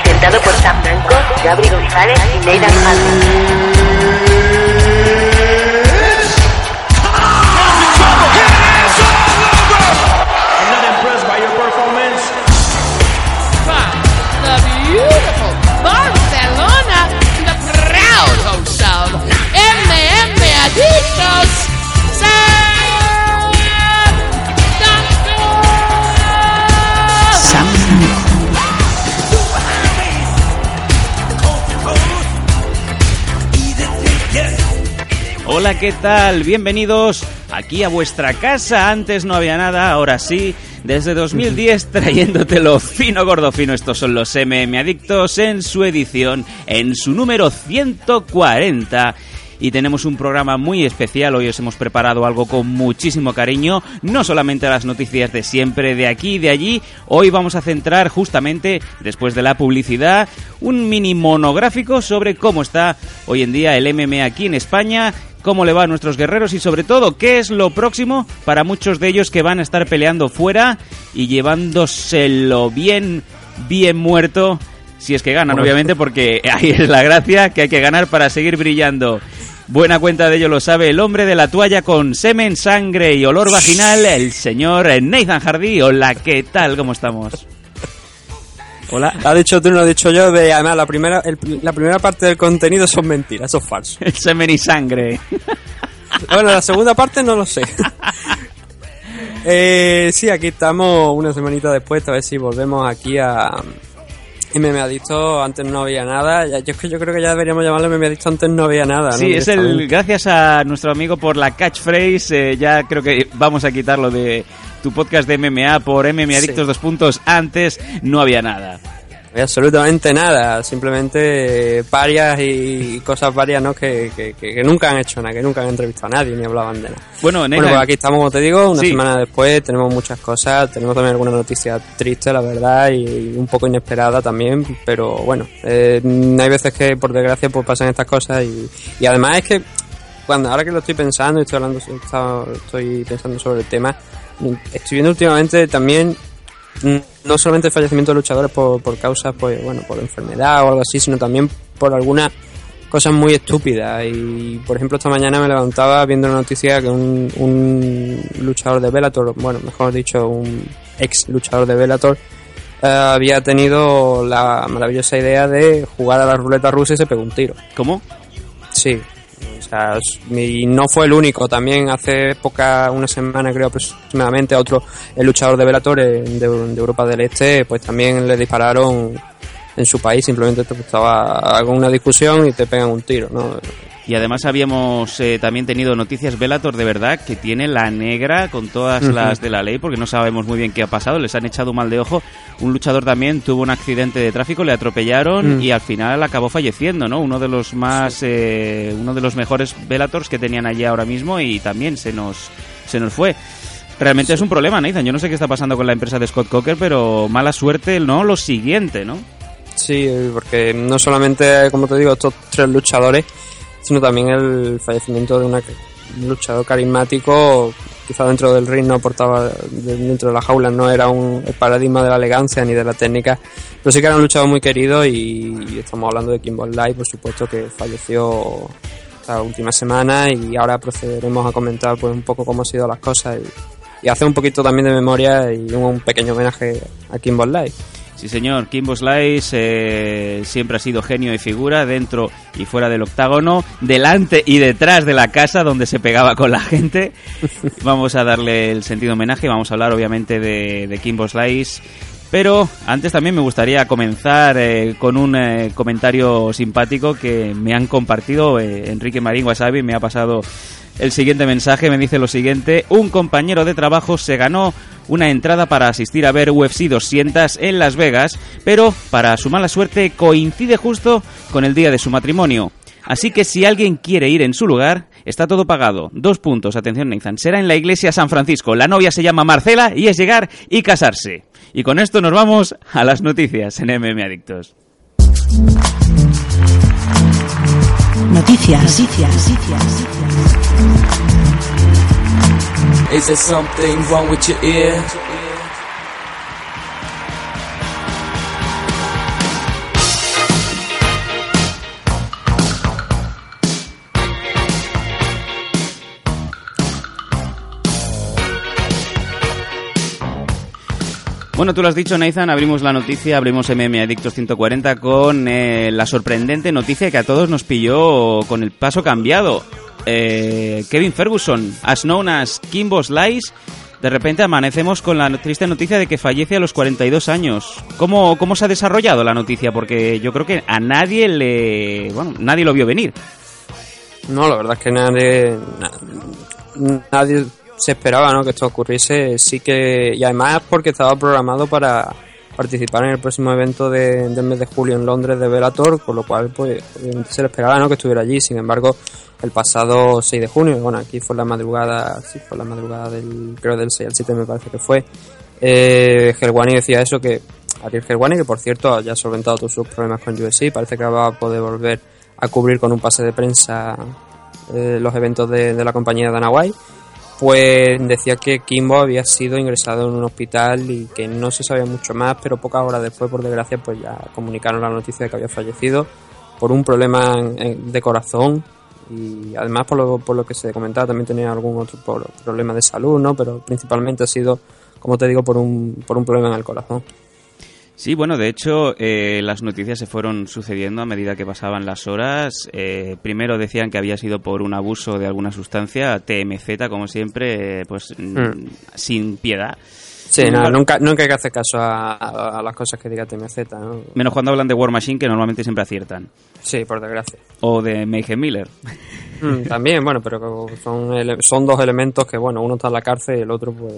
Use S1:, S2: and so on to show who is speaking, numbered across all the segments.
S1: presentado por Sam Blanco, Gabri González y Nathan Hardy.
S2: Hola, ¿qué tal? Bienvenidos aquí a vuestra casa. Antes no había nada, ahora sí. Desde 2010 trayéndotelo fino, gordo, fino. Estos son los MM Adictos en su edición, en su número 140. Y tenemos un programa muy especial. Hoy os hemos preparado algo con muchísimo cariño. No solamente las noticias de siempre, de aquí y de allí. Hoy vamos a centrar justamente, después de la publicidad, un mini monográfico sobre cómo está hoy en día el MMA aquí en España cómo le va a nuestros guerreros y sobre todo qué es lo próximo para muchos de ellos que van a estar peleando fuera y llevándoselo bien, bien muerto. Si es que ganan, obviamente, porque ahí es la gracia que hay que ganar para seguir brillando. Buena cuenta de ello lo sabe el hombre de la toalla con semen, sangre y olor vaginal, el señor Nathan Hardy. Hola, ¿qué tal? ¿Cómo estamos?
S3: Hola. Lo has dicho tú, no lo he dicho yo. De, además, la primera, el- la primera parte del contenido son mentiras, eso es falso.
S2: El semen y sangre.
S3: Bueno, la segunda parte no lo sé. eh, sí, aquí estamos una semanita después, a ver si volvemos aquí a MM Adicto. Antes no había nada. Yo, es que yo creo que ya deberíamos llamarlo MM Adicto. Antes no había nada. ¿no?
S2: Sí, es el gracias a nuestro amigo por la catchphrase. eh, ya creo que vamos a quitarlo de tu podcast de MMA por MMA Adictos dos puntos. Antes no había nada.
S3: Absolutamente nada. Simplemente eh, parias y cosas varias, ¿no? Que, que, que- nunca han hecho nada, que nunca han entrevistado a nadie ni hablaban de nada.
S2: Bueno,
S3: Bueno,
S2: Nathan,
S3: pues aquí estamos, como te digo, una
S2: Sí.
S3: semana después, tenemos muchas cosas, tenemos también alguna noticia triste, la verdad, y un poco inesperada también, pero bueno, eh, hay veces que por desgracia pues pasan estas cosas y, y además es que cuando ahora que lo estoy pensando y estoy hablando, estoy pensando sobre el tema, estoy viendo últimamente también mm, no solamente el fallecimiento de luchadores por, por causas, pues bueno, por enfermedad o algo así, sino también por alguna cosas muy estúpidas y por ejemplo esta mañana me levantaba viendo una noticia que un, un luchador de Bellator, bueno mejor dicho un ex luchador de Bellator eh, había tenido la maravillosa idea de jugar a la ruleta rusa y se pegó un tiro.
S2: ¿cómo?
S3: Sí. O sea, y no fue el único. También hace poca, una semana creo aproximadamente, a otro, el luchador de Bellator eh, de, Europa del Este, pues también le dispararon en su país. Simplemente te estaba con una discusión y te pegan un tiro, ¿no?
S2: Y además habíamos eh, también tenido noticias Velator de verdad que tiene la negra con todas las de la ley porque no sabemos muy bien qué ha pasado, les han echado mal de ojo. Un luchador también tuvo un accidente de tráfico, le atropellaron
S3: Mm.
S2: y al final acabó falleciendo, ¿no? Uno de los más, eh, uno de los mejores Velators que tenían allí ahora mismo y también se nos, se nos fue. Realmente es un problema, Nathan. Yo no sé qué está pasando con la empresa de Scott Coker, pero mala suerte, ¿no? Lo siguiente, ¿no?
S3: Sí, porque no solamente, como te digo, estos tres luchadores, sino también el fallecimiento de un luchador carismático, quizá dentro del ring no aportaba, de- dentro de la jaula no era un paradigma de la elegancia ni de la técnica, pero sí que era un luchador muy querido y, estamos hablando de Kimbo Light, por supuesto, que falleció esta última semana y ahora procederemos a comentar pues un poco cómo han sido las cosas y, hacer un poquito también de memoria y un, un pequeño homenaje a Kimbo Light.
S2: Sí, señor. Kimbo Slice eh, siempre ha sido genio y figura dentro y fuera del octágono, delante y detrás de la casa donde se pegaba con la gente. Vamos a darle el sentido homenaje, vamos a hablar obviamente de, de Kimbo Slice. Pero antes también me gustaría comenzar eh, con un eh, comentario simpático que me han compartido Enrique Marín Wasabi, me ha pasado el siguiente mensaje, me dice lo siguiente, un compañero de trabajo se ganó una entrada para asistir a ver UFC 200 en Las Vegas, pero para su mala suerte coincide justo con el día de su matrimonio. Así que si alguien quiere ir en su lugar, está todo pagado. Dos puntos, atención Nathan, será en la iglesia San Francisco. La novia se llama Marcela y es llegar y casarse. Y con esto nos vamos a las noticias en MM Adictos.
S4: Noticias. Noticias. Noticias.
S5: Is there something wrong with?
S2: Bueno, tú lo has dicho, Nathan, abrimos la noticia, abrimos MM Adictos 140 con eh, la sorprendente noticia que a todos nos pilló con el paso cambiado. Eh, Kevin Ferguson, as known as Kimbo Slice, de repente amanecemos con la triste noticia de que fallece a los 42 años. ¿Cómo, cómo se ha desarrollado la noticia? Porque yo creo que a nadie le... Bueno, nadie lo vio venir.
S3: No, la verdad es que nadie, na- nadie se esperaba ¿no? que esto ocurriese. Sí que, y además porque estaba programado para participar en el próximo evento de- del mes de julio en Londres de Velator, con lo cual pues se le esperaba ¿no? que estuviera allí. Sin embargo, el pasado 6 de junio, bueno, aquí fue la madrugada, sí, fue la madrugada del, creo del 6 al 7 me parece que fue, eh, Helwani decía eso que Ariel Helwani, que por cierto ya ha solventado todos sus problemas con USC, parece que va a poder volver a cubrir con un pase de prensa eh, los eventos de, la compañía Dana White, pues decía que Kimbo había sido ingresado en un hospital y que no se sabía mucho más, pero pocas horas después, por desgracia, pues ya comunicaron la noticia de que había fallecido por un problema de corazón y además por lo, por lo que se comentaba también tenía algún otro problema de salud, ¿no? Pero principalmente ha sido, como te digo, por un, por un problema en el corazón.
S2: Sí, bueno, de hecho, eh, las noticias se fueron sucediendo a medida que pasaban las horas. Eh, primero decían que había sido por un abuso de alguna sustancia, TMZ, como siempre, pues mm, sin piedad.
S3: Sí, nada,
S2: embargo-
S3: nunca, nunca hay que hacer caso a, a- a las cosas que diga TMZ, ¿no?
S2: Menos cuando hablan de War Machine, que normalmente siempre aciertan.
S3: Sí, por desgracia.
S2: O de Mayhem Miller.
S3: Mm, también, bueno, pero son, son dos elementos que, bueno, uno está en la cárcel y el otro, pues,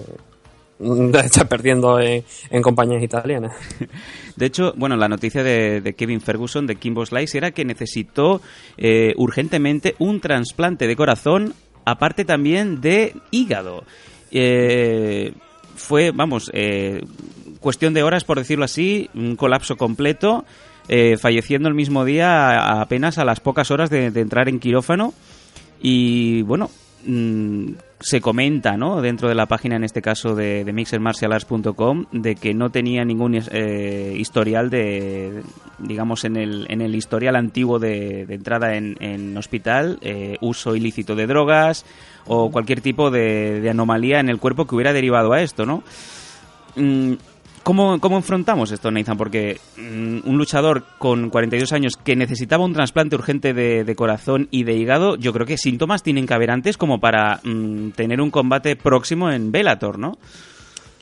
S3: está perdiendo en, en compañías italianas.
S2: De hecho, bueno, la noticia de, de Kevin Ferguson, de Kimbo Slice, era que necesitó eh, urgentemente un trasplante de corazón, aparte también de hígado. Eh, fue, vamos, eh, cuestión de horas, por decirlo así, un colapso completo, eh, falleciendo el mismo día apenas a las pocas horas de, de entrar en quirófano. Y bueno, mm, se comenta, ¿no? Dentro de la página, en este caso de, de mixermartialarts.com, de que no tenía ningún eh, historial de, digamos, en el, en el historial antiguo de, entrada en, hospital, eh, uso ilícito de drogas o cualquier tipo de, de anomalía en el cuerpo que hubiera derivado a esto, ¿no? Mm, ¿Cómo, ¿Cómo enfrentamos esto, Nathan? Porque mm, un luchador con 42 años que necesitaba un trasplante urgente de, de corazón y de hígado, yo creo que síntomas tienen que haber antes como para mm, tener un combate próximo en Bellator, ¿no?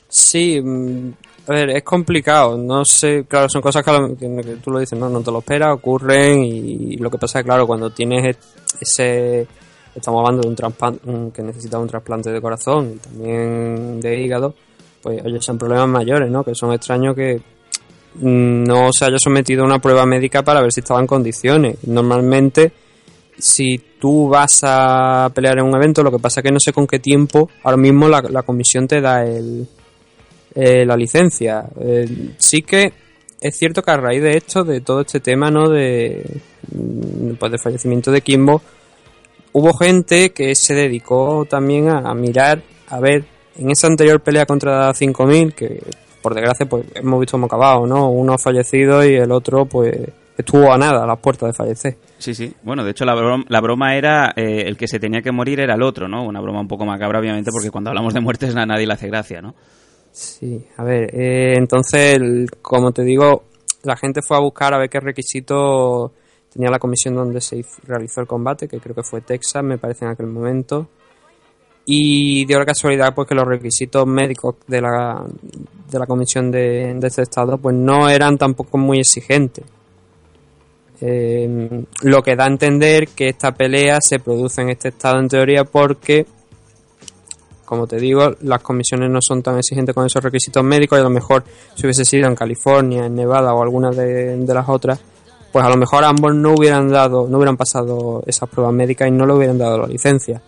S3: Sí, mm, a ver, es complicado. No sé, claro, son cosas que, lo- que tú lo dices, no, no te lo esperas, ocurren y lo que pasa es, claro, cuando tienes e- ese... Estamos hablando de un trasplante que necesita un trasplante de corazón y también de hígado, pues oye, son problemas mayores, ¿no? Que son extraños que mm, no se haya sometido a una prueba médica para ver si estaba en condiciones. Normalmente, si tú vas a pelear en un evento, lo que pasa es que no sé con qué tiempo, ahora mismo la, comisión te da el, eh, la licencia. Eh, sí que es cierto que a raíz de esto, de todo este tema, ¿no? De, mm, pues del fallecimiento de Kimbo, hubo gente que se dedicó también a mirar, a ver, en esa anterior pelea contra 5000, que por desgracia pues hemos visto cómo acabado, ¿no? Uno ha fallecido y el otro pues estuvo a nada, a las puertas de fallecer.
S2: Sí, sí. Bueno, de hecho la broma, la broma era eh, el que se tenía que morir era el otro, ¿no? Una broma un poco macabra, obviamente, porque cuando hablamos de muertes a nadie le hace gracia, ¿no?
S3: Sí, a ver, eh, entonces, el- como te digo, la gente fue a buscar a ver qué requisitos tenía la comisión donde se hizo- realizó el combate, que creo que fue Texas, me parece en aquel momento. Y dio la casualidad pues que los requisitos médicos de la, de la comisión de, este estado pues no eran tampoco muy exigentes. Eh, lo que da a entender que esta pelea se produce en este estado en teoría porque como te digo, las comisiones no son tan exigentes con esos requisitos médicos y a lo mejor si hubiese sido en California, en Nevada o alguna de, de las otras, pues a lo mejor ambos no hubieran dado, no hubieran pasado esas pruebas médicas y no le hubieran dado la licencia.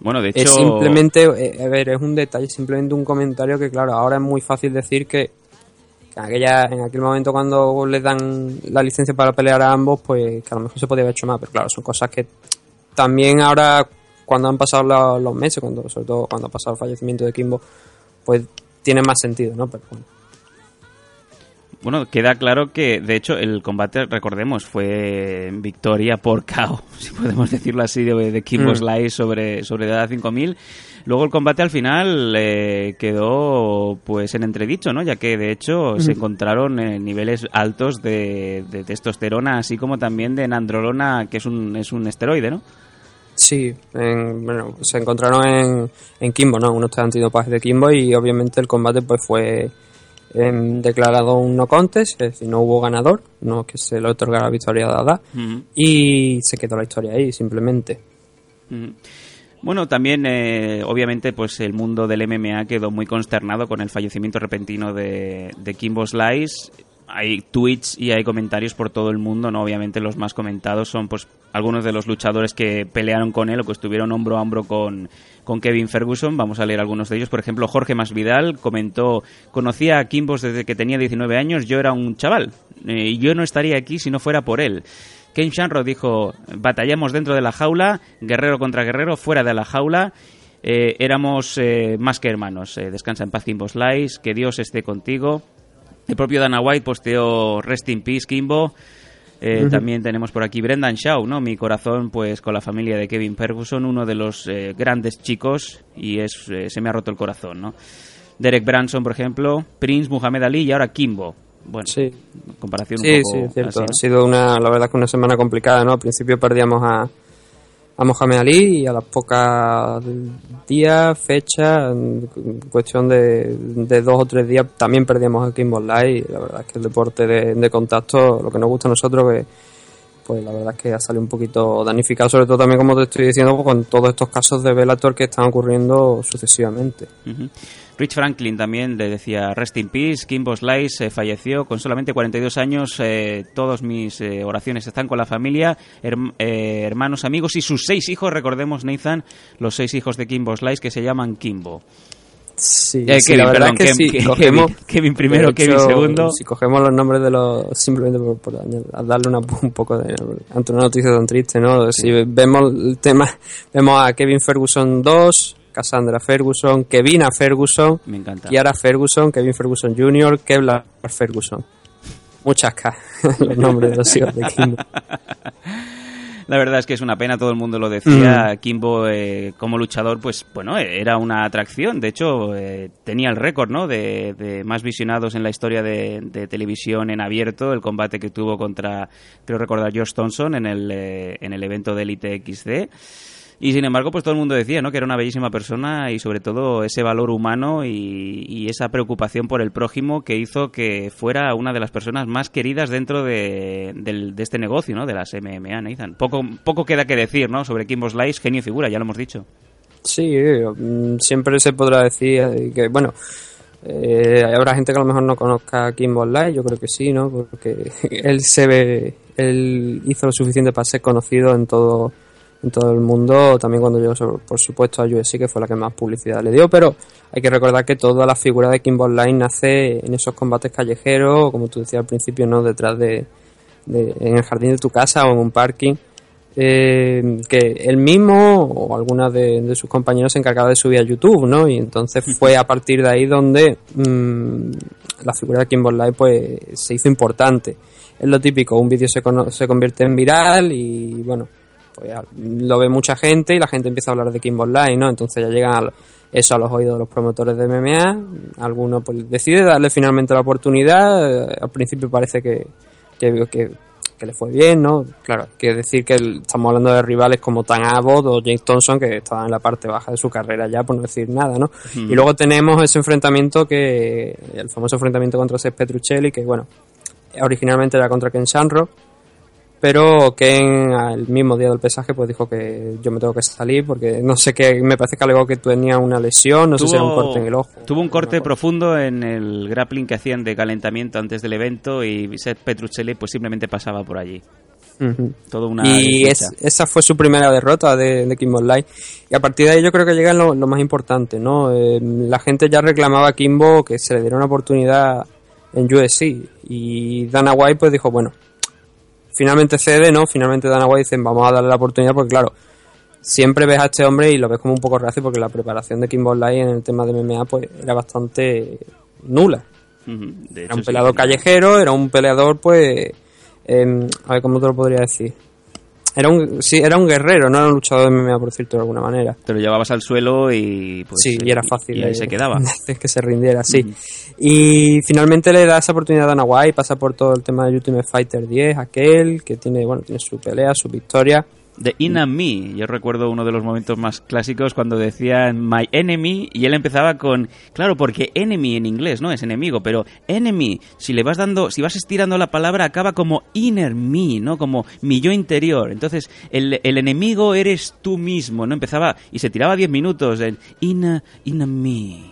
S2: Bueno, de hecho...
S3: Es simplemente, eh, a ver, es un detalle, simplemente un comentario que claro, ahora es muy fácil decir que, en, aquella, en aquel momento cuando les dan la licencia para pelear a ambos, pues que a lo mejor se podía haber hecho más, pero claro, son cosas que también ahora cuando han pasado la- los meses, cuando sobre todo cuando ha pasado el fallecimiento de Kimbo, pues tiene más sentido, ¿no? Pero bueno.
S2: Bueno, queda claro que, de hecho, el combate, recordemos, fue victoria por KO, si podemos decirlo así, de, de Kimbo
S3: Mm.
S2: Slice sobre, sobre Dada 5000. Luego el combate al final eh, quedó pues en entredicho, ¿no? Ya que de hecho se encontraron eh, niveles altos de, de testosterona, así como también de nandrolona, que es un, es un esteroide, ¿no?
S3: Sí, en- bueno, se encontraron en, en Kimbo, ¿no? Unos test antidopaje de Kimbo y obviamente el combate pues fue declarado un no contest, es decir, no hubo ganador, no que se le otorgara la victoria a Dada y se quedó la historia ahí, simplemente.
S2: Bueno, también, eh, obviamente, pues el mundo del MMA quedó muy consternado con el fallecimiento repentino de, de Kimbo Slice. Hay tweets y hay comentarios por todo el mundo, ¿no? Obviamente los más comentados son pues algunos de los luchadores que pelearon con él o que estuvieron hombro a hombro con, con Kevin Ferguson. Vamos a leer algunos de ellos. Por ejemplo, Jorge Masvidal comentó, conocía a Kimbos desde que tenía 19 años, yo era un chaval. eh, y yo no estaría aquí si no fuera por él. Ken Shanro dijo, batallamos dentro de la jaula, guerrero contra guerrero, fuera de la jaula, eh, éramos eh, más que hermanos. Eh, descansa en paz, Kimbo Slice, que Dios esté contigo. El propio Dana White posteó Rest in Peace, Kimbo. Eh, También tenemos por aquí Brendan Shaw, ¿no? Mi corazón, pues con la familia de Kevin Ferguson, uno de los eh, grandes chicos, y es eh, se me ha roto el corazón, ¿no? Derek Branson, por ejemplo, Prince, Muhammad Ali y ahora Kimbo. Bueno,
S3: Sí,
S2: comparación un
S3: sí,
S2: poco
S3: sí, es cierto.
S2: así, ¿no?
S3: Ha sido una, la verdad que una semana complicada, ¿no? Al principio perdíamos a, a Mohamed Ali y a las pocas días, fecha, en cuestión de, de dos o tres días, también perdíamos a Kimbo Live. Y la verdad es que el deporte de, de contacto, lo que nos gusta a nosotros, que pues la verdad es que ha salido un poquito danificado, sobre todo también, como te estoy diciendo, pues, con todos estos casos de Bellator que están ocurriendo sucesivamente.
S2: Rich Franklin también le decía Rest in Peace, Kimbo Slice eh, falleció con solamente 42 años, eh, todos mis eh, oraciones están con la familia, eh, hermanos, amigos y sus seis hijos, recordemos Nathan, los seis hijos de Kimbo Slice que se llaman Kimbo.
S3: Sí,
S2: Eh,
S3: sí,
S2: Kevin,
S3: la verdad
S2: perdón,
S3: es que
S2: Kev-
S3: si
S2: Ke-
S3: cogemos,
S2: Kevin, Kevin primero, Kevin segundo.
S3: Si cogemos los nombres de los. Simplemente por, por darle una, un poco de. Ante una noticia tan triste, ¿no? Si vemos el tema, vemos a Kevin Ferguson 2, Cassandra Ferguson, Kevina Ferguson,
S2: Me encanta.
S3: Kiara Ferguson, Kevin Ferguson Jr., Kevlar Ferguson. Muchas K, los nombres de los hijos de Kimbo.
S2: La verdad es que es una pena, todo el mundo lo decía.
S3: Mm.
S2: Kimbo, eh, como luchador, pues bueno, era una atracción. De hecho, eh, tenía el récord, ¿no? De, de más visionados en la historia de, de televisión en abierto. El combate que tuvo contra, creo recordar, Josh Thompson en el, eh, en el evento de Elite XD. Y sin embargo, pues todo el mundo decía, ¿no? Que era una bellísima persona y sobre todo ese valor humano y, esa preocupación por el prójimo que hizo que fuera una de las personas más queridas dentro de, este negocio, ¿no? De las MMA, Nathan. Poco, poco queda que decir, ¿no? Sobre Kimbo Slice, genio y figura, ya lo hemos dicho.
S3: Sí, mm, siempre se podrá decir eh, que, bueno, eh, habrá gente que a lo mejor no conozca a Kimbo Live, yo creo que sí, ¿no? Porque él se ve, él hizo lo suficiente para ser conocido en todo en todo el mundo, también cuando llegó, por supuesto, a UFC, que fue la que más publicidad le dio, pero hay que recordar que toda la figura de Kimbo Live nace en esos combates callejeros, como tú decías al principio, ¿no? Detrás de, de- en el jardín de tu casa o en un parking eh, que él mismo o alguna de, de sus compañeros se encargaba de subir a YouTube, ¿no? Y entonces fue a partir de ahí donde mm, la figura de Kimbo Live pues se hizo importante. Es lo típico, un vídeo se, se convierte en viral y bueno, pues ya lo ve mucha gente y la gente empieza a hablar de Kimbo Live, ¿no? Entonces ya llegan eso a los oídos de los promotores de MMA, alguno pues decide darle finalmente la oportunidad, eh, al principio parece que, que, que, que le fue bien, ¿no? Claro, quiere decir que el- estamos hablando de rivales como Tan Abbott o James Thompson que estaban en la parte baja de su carrera ya, por no decir nada, ¿no? Y luego tenemos ese enfrentamiento que, el famoso enfrentamiento contra Seth Petruccelli, que bueno, originalmente era contra Ken Shamrock, pero Ken al mismo día del pesaje pues dijo que yo me tengo que salir porque no sé qué, me parece que alegó que tenía una lesión, no sé si era un corte en el ojo.
S2: tuvo un corte profundo en el grappling que hacían de calentamiento antes del evento y Seth Petruccelli pues simplemente pasaba por allí. Todo una
S3: y es- esa fue su primera derrota de, de Kimbo Live. Y a partir de ahí yo creo que llega lo, lo más importante, ¿no? Eh, la gente ya reclamaba a Kimbo que se le diera una oportunidad en UFC. Y Dana White pues dijo, bueno, finalmente cede, ¿no? Finalmente Dana White dicen, vamos a darle la oportunidad porque claro, siempre ves a este hombre y lo ves como un poco reacio porque la preparación de Kimbo Live en el tema de MMA pues era bastante nula.
S2: De
S3: Era un peleador
S2: sí.
S3: callejero, era un peleador, pues. em, a ver cómo te lo podría decir. Era un, sí, era un guerrero, no era un luchador de MMA, por cierto, de alguna manera.
S2: Te lo llevabas al suelo y pues
S3: sí, y era fácil.
S2: y ahí se quedaba.
S3: que se rindiera, sí. Y finalmente le da esa oportunidad a Dana White, pasa por todo el tema de Ultimate Fighter 10, aquel que tiene, bueno, tiene su pelea, su victoria.
S2: De In and Me, yo recuerdo uno de los momentos más clásicos cuando decían My Enemy y él empezaba con, claro, porque enemy en inglés, ¿no? Es enemigo, pero enemy, si le vas dando, si vas estirando la palabra acaba como inner me, ¿no? Como mi yo interior. Entonces, el, el enemigo eres tú mismo, ¿no? Empezaba y se tiraba 10 minutos en In, in a Me.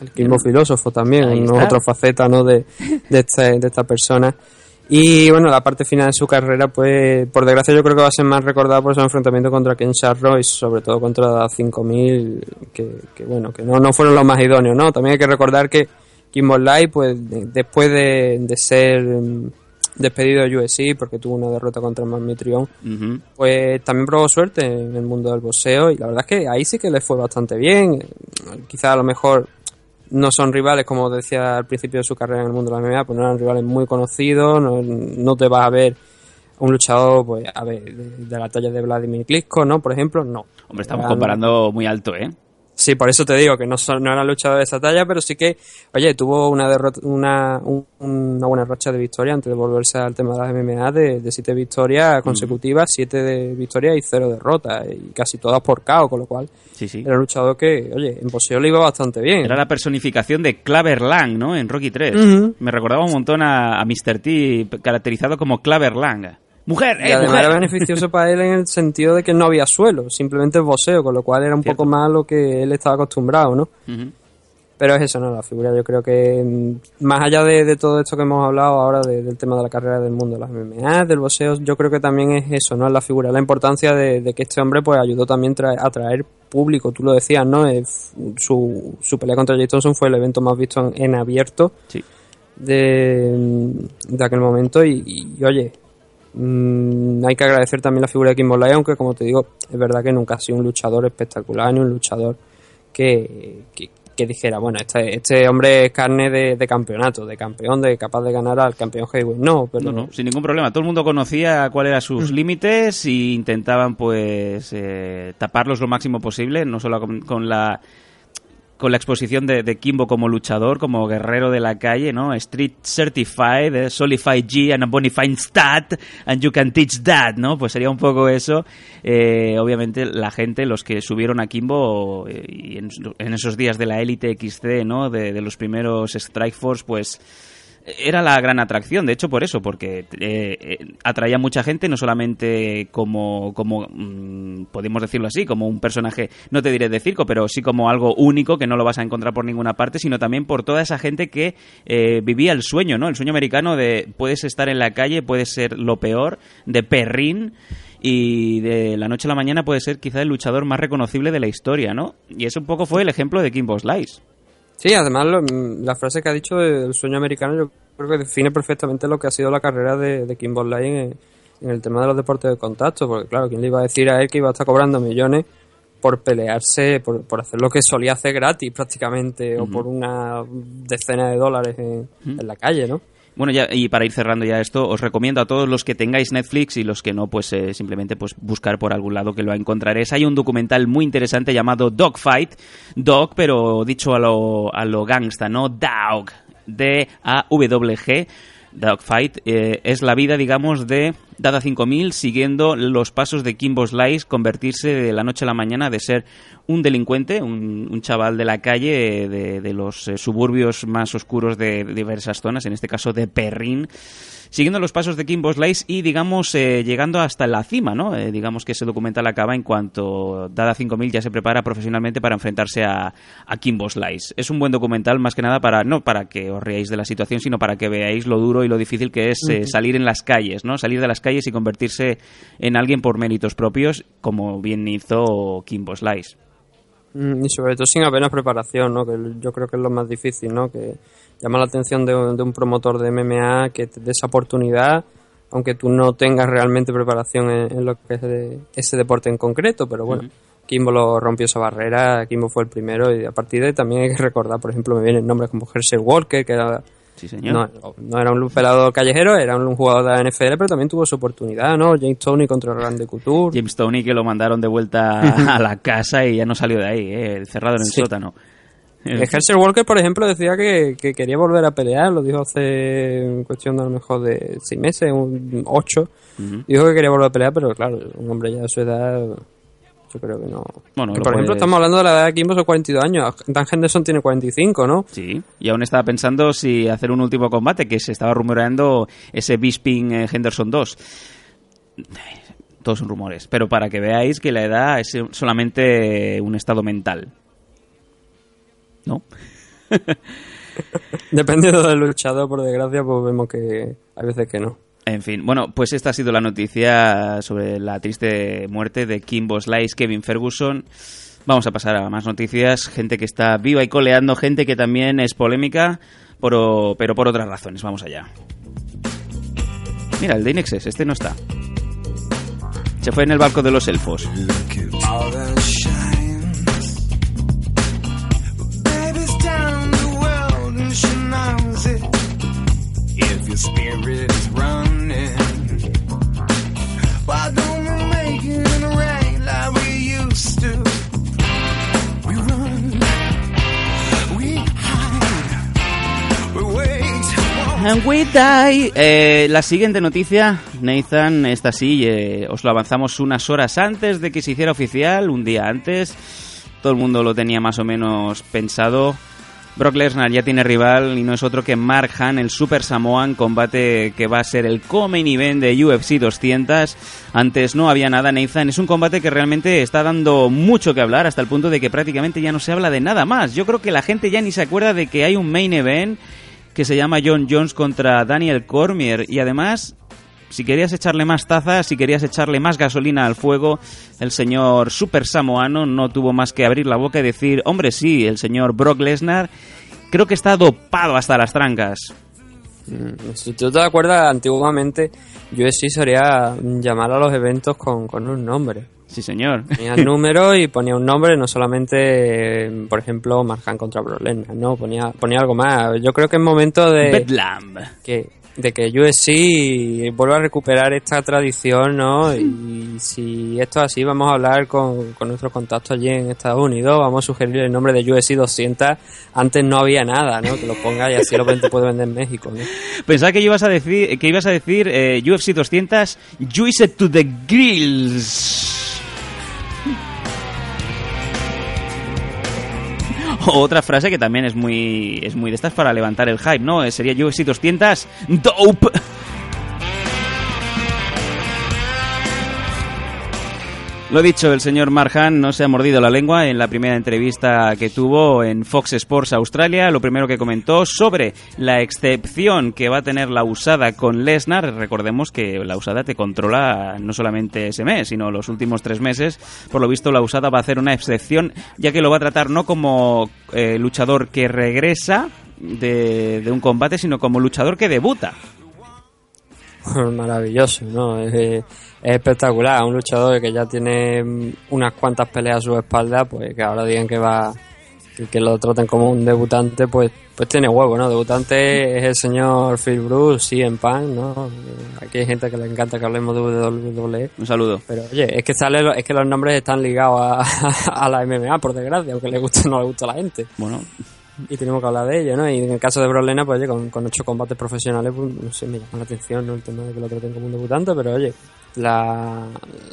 S3: El Kimbo filósofo también, otra faceta ¿no? de, de, este- de esta persona. Y bueno, la parte final de su carrera, pues por desgracia yo creo que va a ser más recordada por su enfrentamiento contra Ken Sharrow y sobre todo contra 5000, que, que bueno, que no, no fueron los más idóneos, ¿no? También hay que recordar que Kimbo Light, pues de- después de, de ser mm, despedido de USC porque tuvo una derrota contra Mitrión,
S2: Ujú.
S3: pues también probó suerte en el mundo del boxeo y la verdad es que ahí sí que le fue bastante bien. Quizá a lo mejor no son rivales, como decía al principio de su carrera en el mundo de la MMA, pues no eran rivales muy conocidos, no, no te vas a ver un luchador, pues a ver, de, de la talla de Vladimir Klitschko, ¿no? Por ejemplo, no.
S2: Hombre, estamos
S3: Eran-
S2: comparando muy alto, ¿eh?
S3: Sí, por eso te digo que no, son, no eran luchadores de esa talla, pero sí que, oye, tuvo una derrota, una, un- una buena racha de victoria antes de volverse al tema de las MMA, de, de siete victorias consecutivas, siete de victorias y cero derrotas, y casi todas por KO, con lo cual
S2: Sí, sí.
S3: era un luchador que, oye, en boxeo le iba bastante bien.
S2: Era la personificación de Claver Lang, ¿no? En Rocky 3.
S3: Ujú.
S2: Me recordaba un montón a, a Mr. T, caracterizado como Claver Lang. ¡Mujer!
S3: Y
S2: ¡Eh,
S3: además
S2: mujer!
S3: era beneficioso para él en el sentido de que no había suelo, simplemente boxeo, con lo cual era un
S2: Cierto.
S3: poco más lo que él estaba acostumbrado, ¿no?
S2: Ujú.
S3: Pero es eso, ¿no? La figura, yo creo que mm, más allá de, de todo esto que hemos hablado ahora de- del tema de la carrera del mundo de las MMA, del boxeo, yo creo que también es eso, ¿no? La figura, la importancia de, de que este hombre pues ayudó también a traer público, tú lo decías, ¿no? Eh, f- su, su pelea contra Jay Thompson fue el evento más visto en, en abierto
S2: Sí.
S3: de, aquel momento y, y, oye, mm, hay que agradecer también la figura de Kimbo Lai, aunque como te digo, es verdad que nunca ha sido un luchador espectacular ni un luchador que, que, que dijera, bueno, este, este hombre es carne de, de campeonato, de campeón, de capaz de ganar al campeón heavyweight. No, pero
S2: No, no, sin ningún problema. Todo el mundo conocía cuáles eran sus límites y intentaban, pues, eh, taparlos lo máximo posible, no solo con, con la con la exposición de, Kimbo como luchador, como guerrero de la calle, ¿no? Street Certified, eh, Solidified G and a Bonifying Stat, and you can teach that, ¿no? Pues sería un poco eso. Eh, obviamente la gente, los que subieron a Kimbo eh, y en, en esos días de la élite XC, ¿no? De, de los primeros Strike Force, pues era la gran atracción, de hecho por eso, porque eh, eh, atraía mucha gente, no solamente como, como mm, podemos decirlo así, como un personaje, no te diré de circo, pero sí como algo único que no lo vas a encontrar por ninguna parte, sino también por toda esa gente que eh, vivía el sueño, ¿no? El sueño americano de puedes estar en la calle, puedes ser lo peor, de perrín, y de la noche a la mañana puede ser quizá el luchador más reconocible de la historia, ¿no? Y eso un poco fue el ejemplo de Kimbo Slice.
S3: Sí, además lo- mm, la frase que ha dicho del sueño americano yo creo que define perfectamente lo que ha sido la carrera de, de Kimbo Lai en, en el tema de los deportes de contacto, porque claro, ¿quién le iba a decir a él que iba a estar cobrando millones por pelearse, por, por hacer lo que solía hacer gratis prácticamente, o por una decena de dólares en, en la calle, ¿no?
S2: Bueno, ya, y para ir cerrando ya esto, os recomiendo a todos los que tengáis Netflix y los que no, pues eh, simplemente pues buscar por algún lado que lo encontraréis. Hay un documental muy interesante llamado Dogfight, Dog, pero dicho a lo, a lo gangsta, ¿no? Dog, D-A-W-G. Dogfight eh, es la vida, digamos, de Dada 5000 siguiendo los pasos de Kimbo Slice, convertirse de la noche a la mañana de ser un delincuente, un, un chaval de la calle, de, de los eh, suburbios más oscuros de, de diversas zonas, en este caso de Perrin, siguiendo los pasos de Kimbo Slice y, digamos, eh, llegando hasta la cima, ¿no? Eh, digamos que ese documental acaba en cuanto Dada 5000 ya se prepara profesionalmente para enfrentarse a, a Kimbo Slice. Es un buen documental, más que nada, para no para que os reáis de la situación, sino para que veáis lo duro y lo difícil que es salir en las calles, ¿no? Salir de las calles y convertirse en alguien por méritos propios, como bien hizo Kimbo Slice.
S3: Mm, Y sobre todo sin apenas preparación, ¿no? Que yo creo que es lo más difícil, ¿no? Que llama la atención de, un- de un promotor de MMA que te dé esa oportunidad, aunque tú no tengas realmente preparación en, en lo que es de- ese deporte en concreto, pero bueno, Kimbo lo rompió esa barrera, Kimbo fue el primero y a partir de ahí también hay que recordar, por ejemplo, me vienen nombres como Herschel Walker, que era,
S2: Sí, señor.
S3: no, no era un pelado callejero, era un jugador de la NFL, pero también tuvo su oportunidad, ¿no? James Tony contra Randy Couture.
S2: James Tony que lo mandaron de vuelta a la casa y ya no salió de ahí, eh, cerrado en el
S3: Sí.
S2: sótano.
S3: Eh, Herschel Walker, por ejemplo, decía que, que quería volver a pelear, lo dijo hace en cuestión de a lo mejor de seis meses, un ocho. Dijo que quería volver a pelear, pero claro, un hombre ya de su edad, yo creo que no.
S2: Bueno,
S3: Que, por ejemplo, estamos hablando de la edad de Kimbo, son 42 años. Dan Henderson tiene 45, ¿no?
S2: Sí, y aún estaba pensando si hacer un último combate, que se estaba rumoreando ese Bisping eh, Henderson 2. Todos son rumores, pero para que veáis que la edad es solamente un estado mental. ¿No?
S3: Dependiendo del luchador, por desgracia, pues vemos que hay veces que no.
S2: En fin, bueno, pues esta ha sido la noticia sobre la triste muerte de Kimbo Slice, Kevin Ferguson. Vamos a pasar a más noticias, gente que está viva y coleando, gente que también es polémica, pero, pero por otras razones. Vamos allá. Mira, el de Inexes, este no está. Se fue en el barco de los elfos. Eh, la siguiente noticia, Nathan, esta sí, eh, os lo avanzamos unas horas antes de que se hiciera oficial, un día antes. Todo el mundo lo tenía más o menos pensado. Brock Lesnar ya tiene rival y no es otro que Mark Han, el Super Samoan, combate que va a ser el co-main event de UFC 200. Antes no había nada, Nathan. Es un combate que realmente está dando mucho que hablar hasta el punto de que prácticamente ya no se habla de nada más. Yo creo que la gente ya ni se acuerda de que hay un main event que se llama John Jones contra Daniel Cormier y además si querías echarle más tazas, si querías echarle más gasolina al fuego, el señor Super Samoano no tuvo más que abrir la boca y decir, hombre sí, el señor Brock Lesnar creo que está dopado hasta las trancas.
S3: Mm, Si tú te acuerdas, antiguamente UFC solía llamar a los eventos con, con un nombre.
S2: Sí, señor.
S3: Ponía el número y ponía un nombre, no solamente, por ejemplo, Marjan contra Brock Lesnar, no, ponía, ponía algo más. Yo creo que es momento de
S2: Bedlam.
S3: que, de que UFC vuelva a recuperar esta tradición, ¿no? Y si esto es así, vamos a hablar con, con nuestros contactos allí en Estados Unidos, vamos a sugerir el nombre de UFC 200. Antes no había nada, ¿no? Que lo ponga y así lo puede vender en México, ¿no?
S2: Pensaba que ibas a decir, que ibas a decir eh, UFC 200, Juice to the grills. Otra frase que también es muy es muy de estas para levantar el hype, ¿no? Eh, Sería UFC 200 Dope. Lo dicho, el señor Marjan no se ha mordido la lengua en la primera entrevista que tuvo en Fox Sports Australia. Lo primero que comentó sobre la excepción que va a tener la usada con Lesnar. Recordemos que la usada te controla no solamente ese mes, sino los últimos tres meses. Por lo visto, la usada va a hacer una excepción, ya que lo va a tratar no como eh, luchador que regresa de, un combate, sino como luchador que debuta.
S3: Maravilloso, ¿no? Es, es espectacular. Un luchador que ya tiene mm, unas cuantas peleas a su espalda, pues que ahora digan que va que, que lo traten como un debutante, pues pues tiene huevo, ¿no? Debutante es el señor Phil Bruce, sí, en pan, ¿no? Aquí hay gente que le encanta que hablemos de WWE.
S2: Un saludo.
S3: Pero oye, es que sale, es que los nombres están ligados a, a la MMA, por desgracia, aunque le guste o no le gusta a la gente.
S2: Bueno,
S3: Y tenemos que hablar de ello, ¿no? Y en el caso de Brock Lesnar, pues oye, con, con ocho combates profesionales, pues no sé, me llama la atención, ¿no? El tema de que lo traten como un debutante, pero oye, la,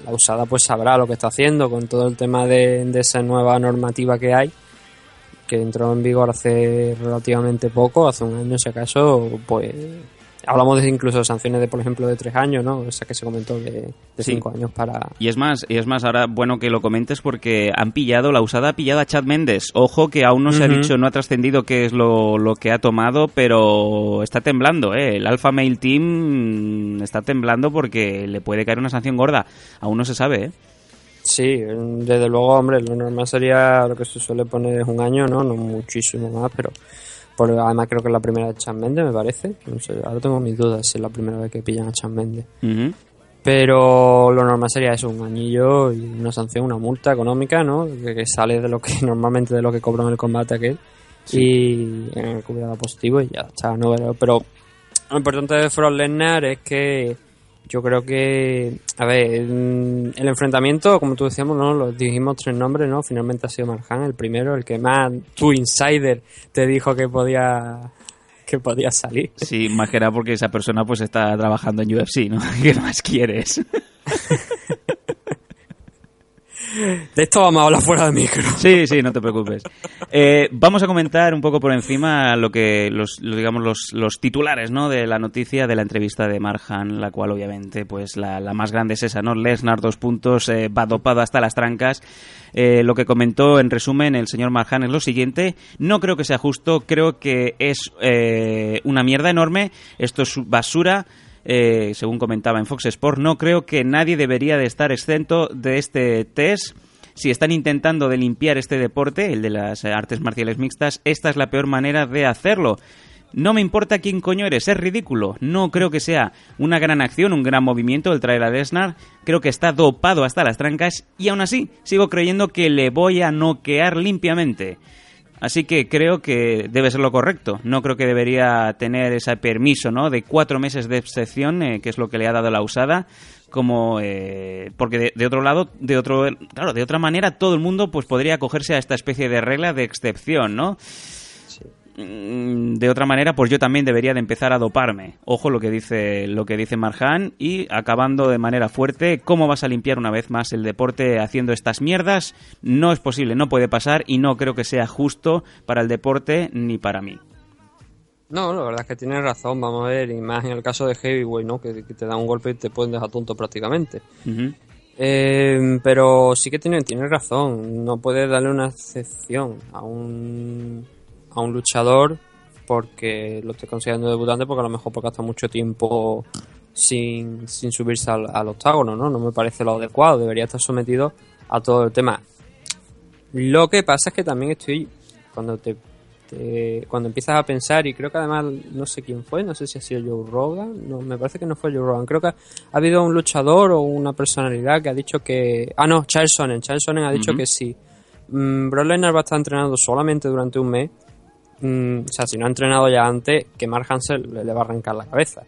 S3: la usada pues sabrá lo que está haciendo con todo el tema de, de esa nueva normativa que hay, que entró en vigor hace relativamente poco, hace un año si acaso, pues hablamos de incluso sanciones de, por ejemplo, de tres años, ¿no? Esa que se comentó de, de
S2: Sí.
S3: cinco años para...
S2: Y es más, y es más, ahora bueno que lo comentes porque han pillado, la usada ha pillado a Chad Méndez. Ojo que aún no se ha dicho, no ha trascendido qué es lo, lo que ha tomado, pero está temblando, ¿eh? El Alpha Male Team está temblando porque le puede caer una sanción gorda. Aún no se sabe, ¿eh?
S3: Sí, desde luego, hombre, lo normal sería lo que se suele poner es un año, ¿no? No muchísimo más, pero por, además creo que es la primera de Chan Mendes, me parece. No sé, ahora tengo mis dudas si es la primera vez que pillan a Chan Mendes.
S2: Ujú.
S3: Pero lo normal sería eso, un anillo y una sanción, una multa económica, ¿no? Que, que sale de lo que normalmente de lo que cobran el combate aquel. Y en el cuidado positivo y ya está, ¿no? Pero, pero lo importante de Frost Lesnar es que yo creo que, a ver, el enfrentamiento, como tú decíamos, ¿no? Lo dijimos tres nombres, ¿no? Finalmente ha sido Marjan el primero, el que más tu insider te dijo que podía que podía salir.
S2: Sí, más que nada porque esa persona pues está trabajando en UFC, ¿no? ¿Qué más quieres?
S3: De esto vamos a hablar fuera de micro.
S2: Sí, sí, no te preocupes. Eh, vamos a comentar un poco por encima lo que los, lo- digamos los, los titulares, ¿no? De la noticia de la entrevista de Marjan, la cual obviamente, pues la, la más grande es esa, ¿no? Lesnar dos puntos, eh, va dopado hasta las trancas. Eh, lo que comentó en resumen el señor Marjan es lo siguiente: no creo que sea justo, creo que es eh, una mierda enorme. Esto es basura. Eh, según comentaba en Fox Sport, no creo que nadie debería de estar exento de este test. Si están intentando de limpiar este deporte, el de las artes marciales mixtas, esta es la peor manera de hacerlo. No me importa quién coño eres, es ridículo. No creo que sea una gran acción, un gran movimiento el traer a Lesnar. Creo que está dopado hasta las trancas y aún así sigo creyendo que le voy a noquear limpiamente. Así que creo que debe ser lo correcto. No creo que debería tener ese permiso, ¿no? De cuatro meses de excepción, eh, que es lo que le ha dado la usada. Como, eh, porque de, otro lado, de otro, claro, de otra manera, todo el mundo pues podría acogerse a esta especie de regla de excepción, ¿no? Mm, De otra manera, pues yo también debería de empezar a doparme. Ojo lo que dice lo que dice Marjan y acabando de manera fuerte, ¿cómo vas a limpiar una vez más el deporte haciendo estas mierdas? No es posible, no puede pasar y no creo que sea justo para el deporte ni para mí.
S3: No, la verdad es que tienes razón, vamos a ver, y más en el caso de Heavyweight, ¿no? Que, que te da un golpe y te pueden dejar tonto prácticamente. Eh, pero sí que tiene, tiene razón. No puedes darle una excepción a un, a un luchador porque lo esté considerando debutante, porque a lo mejor porque ha estado mucho tiempo sin, sin subirse al, al octágono, ¿no? No me parece lo adecuado. Debería estar sometido a todo el tema. Lo que pasa es que también estoy, cuando te, te- cuando empiezas a pensar, y creo que además, no sé quién fue, no sé si ha sido Joe Rogan, no, me parece que no fue Joe Rogan, creo que ha, ha habido un luchador o una personalidad que ha dicho que, ah no, Charles Sonnen, Charles Sonnen ha dicho que si mm, Brock Lesnar va a estar entrenando solamente durante un mes, mm, o sea, si no ha entrenado ya antes, que Mark Hansel le, le va a arrancar la cabeza.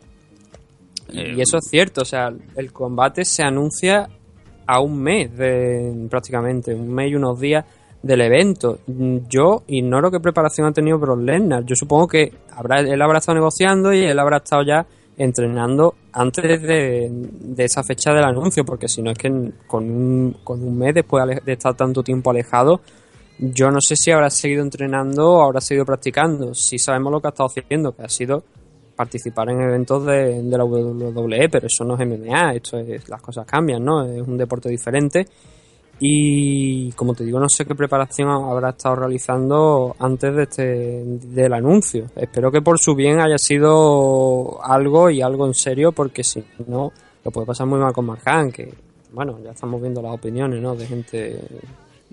S2: Eh,
S3: Y eso es cierto, o sea, el combate se anuncia a un mes de prácticamente, un mes y unos días del evento. Mm, Yo ignoro qué preparación ha tenido Brock Lesnar. Yo supongo que habrá, él habrá estado negociando y él habrá estado ya entrenando antes de, de esa fecha del anuncio, porque si no es que con un, con un mes después de estar tanto tiempo alejado, yo no sé si habrá seguido entrenando o habrá seguido practicando. Si sabemos lo que ha estado haciendo, que ha sido participar en eventos de, de la WWE, pero eso no es MMA, esto es, las cosas cambian, ¿no? Es un deporte diferente. Y como te digo, no sé qué preparación habrá estado realizando antes de este del anuncio. Espero que por su bien haya sido algo y algo en serio, porque si no, lo puede pasar muy mal con Marjan, que bueno, ya estamos viendo las opiniones, ¿no? De gente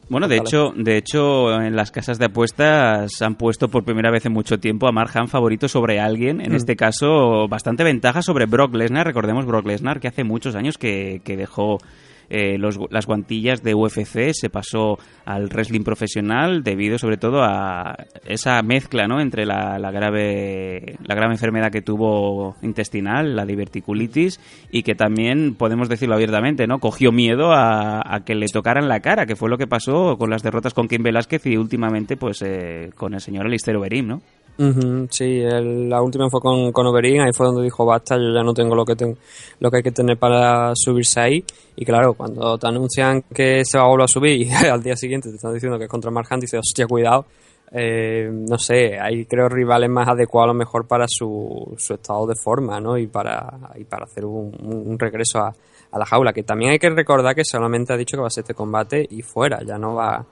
S2: Bueno, de hecho, de hecho, en las casas de apuestas han puesto por primera vez en mucho tiempo a Marjan favorito sobre alguien. En
S3: Mm.
S2: este caso, bastante ventaja sobre Brock Lesnar. Recordemos Brock Lesnar que hace muchos años que, que dejó eh, los, las guantillas de UFC, se pasó al wrestling profesional debido sobre todo a esa mezcla, ¿no? Entre la, la grave la grave enfermedad que tuvo intestinal, la diverticulitis, y que también podemos decirlo abiertamente, ¿no? Cogió miedo a, que le tocaran la cara, que fue lo que pasó con las derrotas con Kim Velázquez y últimamente, pues, eh, con el señor Alistair Overeem, ¿no?
S3: Ujú, sí, el- la última fue con, con Overeem, ahí fue donde dijo basta, yo ya no tengo lo que ten- lo que hay que tener para subirse ahí. Y claro, cuando te anuncian que se va a volver a subir y al día siguiente te están diciendo que es contra Mark Hunt, dices, hostia, cuidado. Eh, no sé, hay creo rivales más adecuados a lo mejor para su, su estado de forma, ¿no? Y para, y para hacer un, un regreso a, a la jaula. Que también hay que recordar que solamente ha dicho que va a ser este combate y fuera, ya no va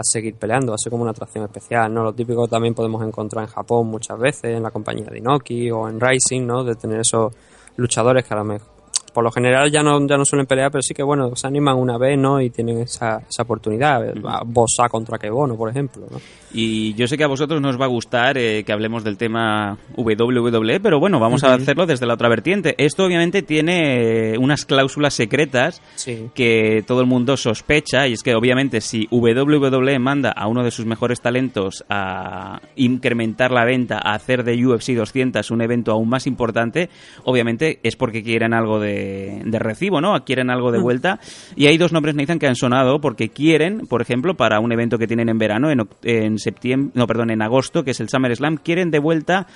S3: a seguir peleando, va a ser como una atracción especial, ¿no? Lo típico también podemos encontrar en Japón muchas veces, en la compañía de Inoki o en Rising, ¿no? De tener esos luchadores que a lo mejor por lo general ya no, ya no suelen pelear, pero sí que bueno, se animan una vez, ¿no? Y tienen esa, esa oportunidad. Bosa contra Kebono, por ejemplo, ¿no?
S2: Y yo sé que a vosotros nos va a gustar eh, que hablemos del tema WWE, pero bueno, vamos a hacerlo desde la otra vertiente. Esto obviamente tiene eh, unas cláusulas secretas
S3: Sí.
S2: que todo el mundo sospecha, y es que obviamente si WWE manda a uno de sus mejores talentos a incrementar la venta, a hacer de UFC 200 un evento aún más importante, obviamente es porque quieren algo de, de recibo, ¿no? Quieren algo de vuelta. Y hay dos nombres, Nathan, que han sonado porque quieren, por ejemplo, para un evento que tienen en verano, en, en septiembre, no, perdón, en agosto, que es el SummerSlam, quieren de vuelta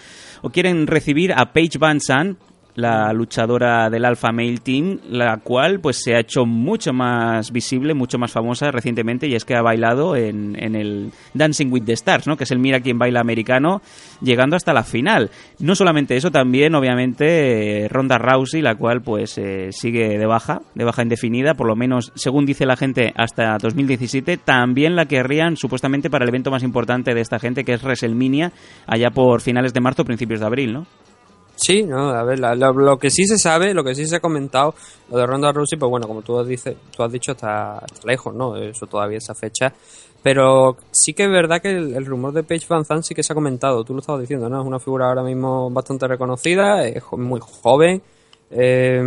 S2: o quieren recibir a Paige Van Zandt, la luchadora del Alpha Male Team, la cual pues se ha hecho mucho más visible, mucho más famosa recientemente y es que ha bailado en, en el Dancing with the Stars, ¿no? que es el Mira quien baila americano, llegando hasta la final. No solamente eso, también obviamente eh, Ronda Rousey, la cual pues eh, sigue de baja, de baja indefinida, por lo menos según dice la gente hasta 2017, también la querrían supuestamente para el evento más importante de esta gente que es WrestleMania, allá por finales de marzo, principios de abril, ¿no?
S3: Sí, no, a ver, la- lo, que sí se sabe, lo que sí se ha comentado, lo de Ronda Rousey, pues bueno, como tú dices, tú has dicho, está, lejos, ¿no? Eso todavía esa fecha. Pero sí que es verdad que el, rumor de Paige Van Zandt sí que se ha comentado, tú lo estabas diciendo, ¿no? Es una figura ahora mismo bastante reconocida, es muy joven, eh,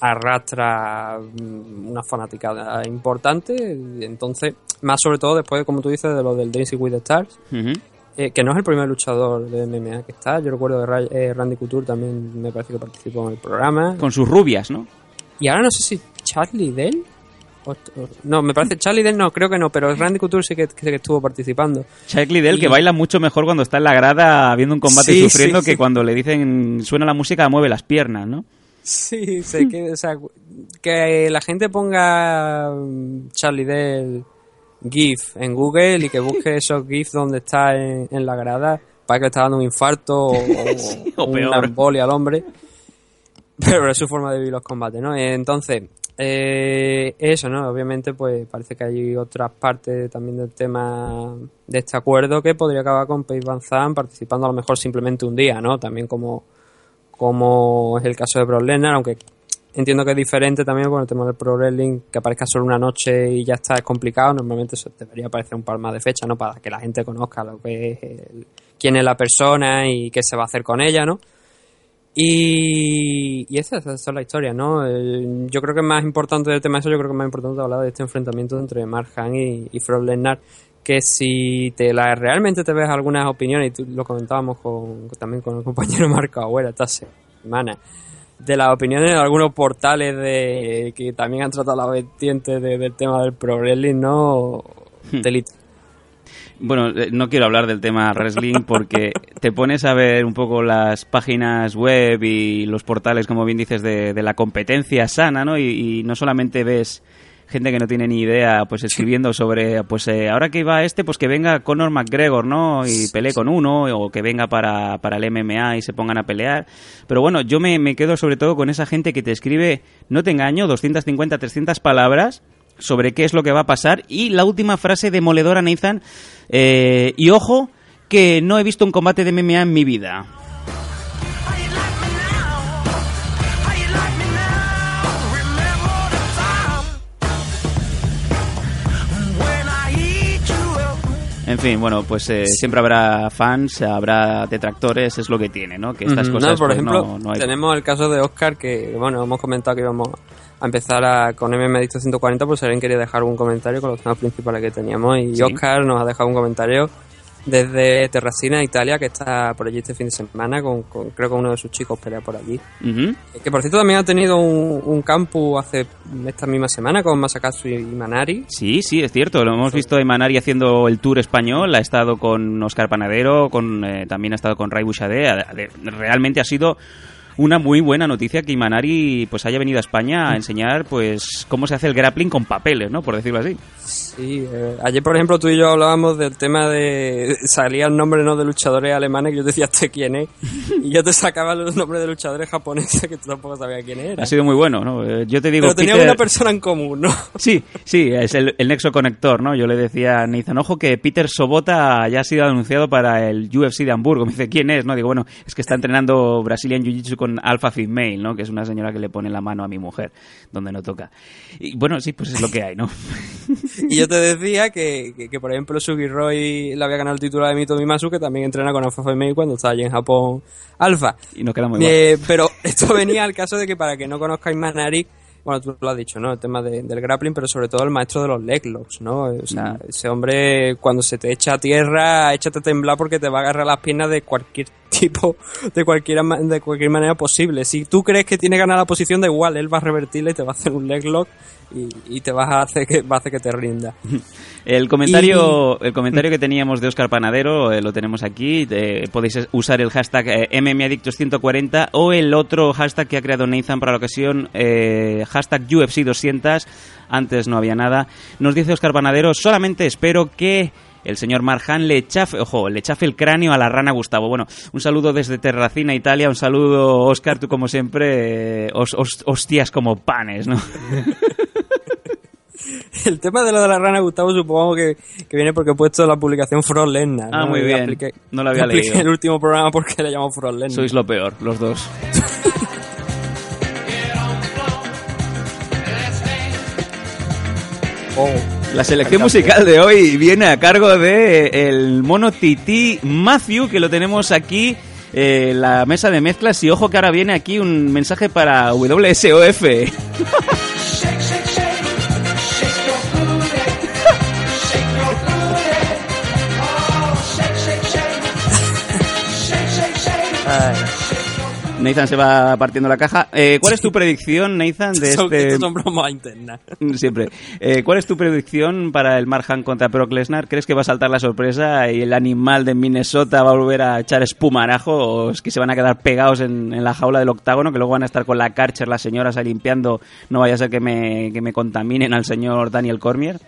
S3: arrastra mm, una fanaticada importante, entonces, más sobre todo después, como tú dices, de lo del Dancing with the Stars. Eh, que no es el primer luchador de MMA que está. Yo recuerdo que Ra- eh, Randy Couture también me parece que participó en el programa.
S2: Con sus rubias, ¿no?
S3: Y ahora no sé si Charlie Dell. o- o- no, me parece Charlie Dell no, creo que no, pero Randy Couture sí que, que- que estuvo participando.
S2: Chuck Liddell, que baila mucho mejor cuando está en la grada viendo un combate
S3: Sí,
S2: y sufriendo
S3: sí,
S2: que
S3: sí.
S2: cuando le dicen suena la música mueve las piernas, ¿no?
S3: Sí, sé que, o sea, que la gente ponga mm, Charlie Dell GIF en Google y que busque esos GIF donde está en, en la grada para que le está dando un infarto o,
S2: o
S3: o una embolia al hombre. Pero es su forma de vivir los combates, ¿no? Entonces, eh, eso, ¿no? Obviamente, pues parece que hay otras partes también del tema de este acuerdo que podría acabar con Paige Van Zandt participando a lo mejor simplemente un día, ¿no? También como, como es el caso de Brock Lesnar, aunque entiendo que es diferente también con el tema del Pro Wrestling, que aparezca solo una noche y ya está, es complicado. Normalmente eso debería aparecer un par más de fechas, ¿no? Para que la gente conozca lo que es el- quién es la persona y qué se va a hacer con ella, ¿no? Y, y esa, esa es la historia, ¿no? Yo creo que más importante del tema eso, yo creo que más importante hablar de este enfrentamiento entre Mark Hunt y, y Lesnar, que si te la realmente te ves algunas opiniones, y tú lo comentábamos con, también con el compañero Marco Agüera esta semana, de las opiniones de algunos portales de que también han tratado la vertiente de- del tema del pro wrestling, ¿no? Delito.
S2: Bueno, eh, no quiero hablar del tema wrestling porque te pones a ver un poco las páginas web y los portales, como bien dices, de, de la competencia sana, ¿no? Y, y no solamente ves gente que no tiene ni idea, pues escribiendo sobre, pues eh, ahora que va este, pues que venga Conor McGregor, ¿no? Y pelee con uno, o que venga para, para el MMA y se pongan a pelear. Pero bueno, yo me, quedo sobre todo con esa gente que te escribe, no te engaño, 250, 300 palabras sobre qué es lo que va a pasar y la última frase demoledora, Nathan, eh, y ojo, que no he visto un combate de MMA en mi vida. En fin, bueno, pues eh, siempre habrá fans, habrá detractores, es lo que tiene, ¿no? Que estas cosas
S3: No, por
S2: pues,
S3: ejemplo,
S2: no- no hay-
S3: tenemos el caso de Oscar que, bueno, hemos comentado que íbamos a empezar a, con MM Dicto 140, pues alguien quería dejar algún comentario con los temas principales que teníamos. Y
S2: Sí.
S3: Oscar nos ha dejado un comentario desde Terracina, Italia, que está por allí este fin de semana, con, con- creo que uno de sus chicos pelea por allí.
S2: Ujú.
S3: Que por cierto también ha tenido un, un campus hace esta misma semana con Masakatsu y Manari.
S2: Sí, sí, es cierto. Lo hemos visto a Imanari haciendo el tour español. Ha estado con Oscar Panadero, con, eh, también ha estado con Ray Bouchardé. Realmente ha sido una muy buena noticia que Imanari pues haya venido a España a enseñar pues cómo se hace el grappling con papeles, ¿no? Por decirlo así.
S3: Sí, eh, ayer por ejemplo tú y yo hablábamos del tema de salía el nombre no de luchadores alemanes que yo decía este quién es y yo te sacaba los nombres de luchadores japoneses que tú tampoco sabías quién era.
S2: Ha sido muy bueno, ¿no? Eh, Yo te digo...
S3: Pero tenía
S2: Peter-
S3: una persona en común, ¿no?
S2: Sí, sí, es el, el nexo conector, ¿no? Yo le decía a Nathan Ojo que Peter Sobota ya ha sido anunciado para el UFC de Hamburgo. Me dice, ¿quién es? No, digo, bueno, es que está entrenando Brazilian Jiu-Jitsu con con Alpha Female, ¿no? Que es una señora que le pone la mano a mi mujer donde no toca. Y bueno, sí, pues es lo que hay, ¿no?
S3: Y yo te decía que, que, que, por ejemplo, Sugi Roy le había ganado el título de Mito Mimasu, que también entrena con Alpha Female cuando está allí en Japón Alpha.
S2: Y no queda muy.
S3: Eh, pero esto venía al caso de que para que no conozcáis Manari, bueno, tú lo has dicho, ¿no? El tema de- del grappling, pero sobre todo el maestro de los leg locks, ¿no? O sea, ese hombre cuando se te echa a tierra, échate a temblar porque te va a agarrar las piernas de cualquier de cualquier, de cualquier manera posible. Si tú crees que tiene ganar la posición, da igual, él va a revertirla y te va a hacer un leg lock y, y te vas a hacer que, va a hacer que te rinda.
S2: El comentario, el comentario que teníamos de Oscar Panadero eh, lo tenemos aquí. eh, podéis usar el hashtag eh, MMAdictos140 o el otro hashtag que ha creado Nathan para la ocasión, eh, hashtag UFC200. Antes no había nada. Nos dice Oscar Panadero, solamente espero que el señor Marjan le chafe, ojo, le chafe el cráneo a la rana Gustavo. Bueno, un saludo desde Terracina, Italia. Un saludo, Oscar, tú como siempre, eh, os- os- hostias como panes, ¿no?
S3: El tema de lo de la rana, Gustavo, supongo que, que viene porque he puesto la publicación Frost Lesnar.
S2: Ah,
S3: ¿no?
S2: muy bien.
S3: apliqué-
S2: No lo había leído.
S3: el último programa porque le llamo Frost Lesnar.
S2: Sois lo peor, los dos.
S3: Oh.
S2: La selección musical de hoy viene a cargo de el mono Titi Matthew, que lo tenemos aquí eh, la mesa de mezclas. Y ojo que ahora viene aquí un mensaje para WSOF. Nathan se va partiendo la caja. Eh, ¿Cuál es tu predicción, Nathan, de este... Siempre. Eh, ¿Cuál es tu predicción para el Marhan contra Brock Lesnar? ¿Crees que va a saltar la sorpresa y el animal de Minnesota va a volver a echar espumarajo o es que se van a quedar pegados en, en la jaula del octágono que luego van a estar con la Karcher las señoras ahí limpiando? No vaya a ser que me, que me contaminen al señor Daniel Cormier.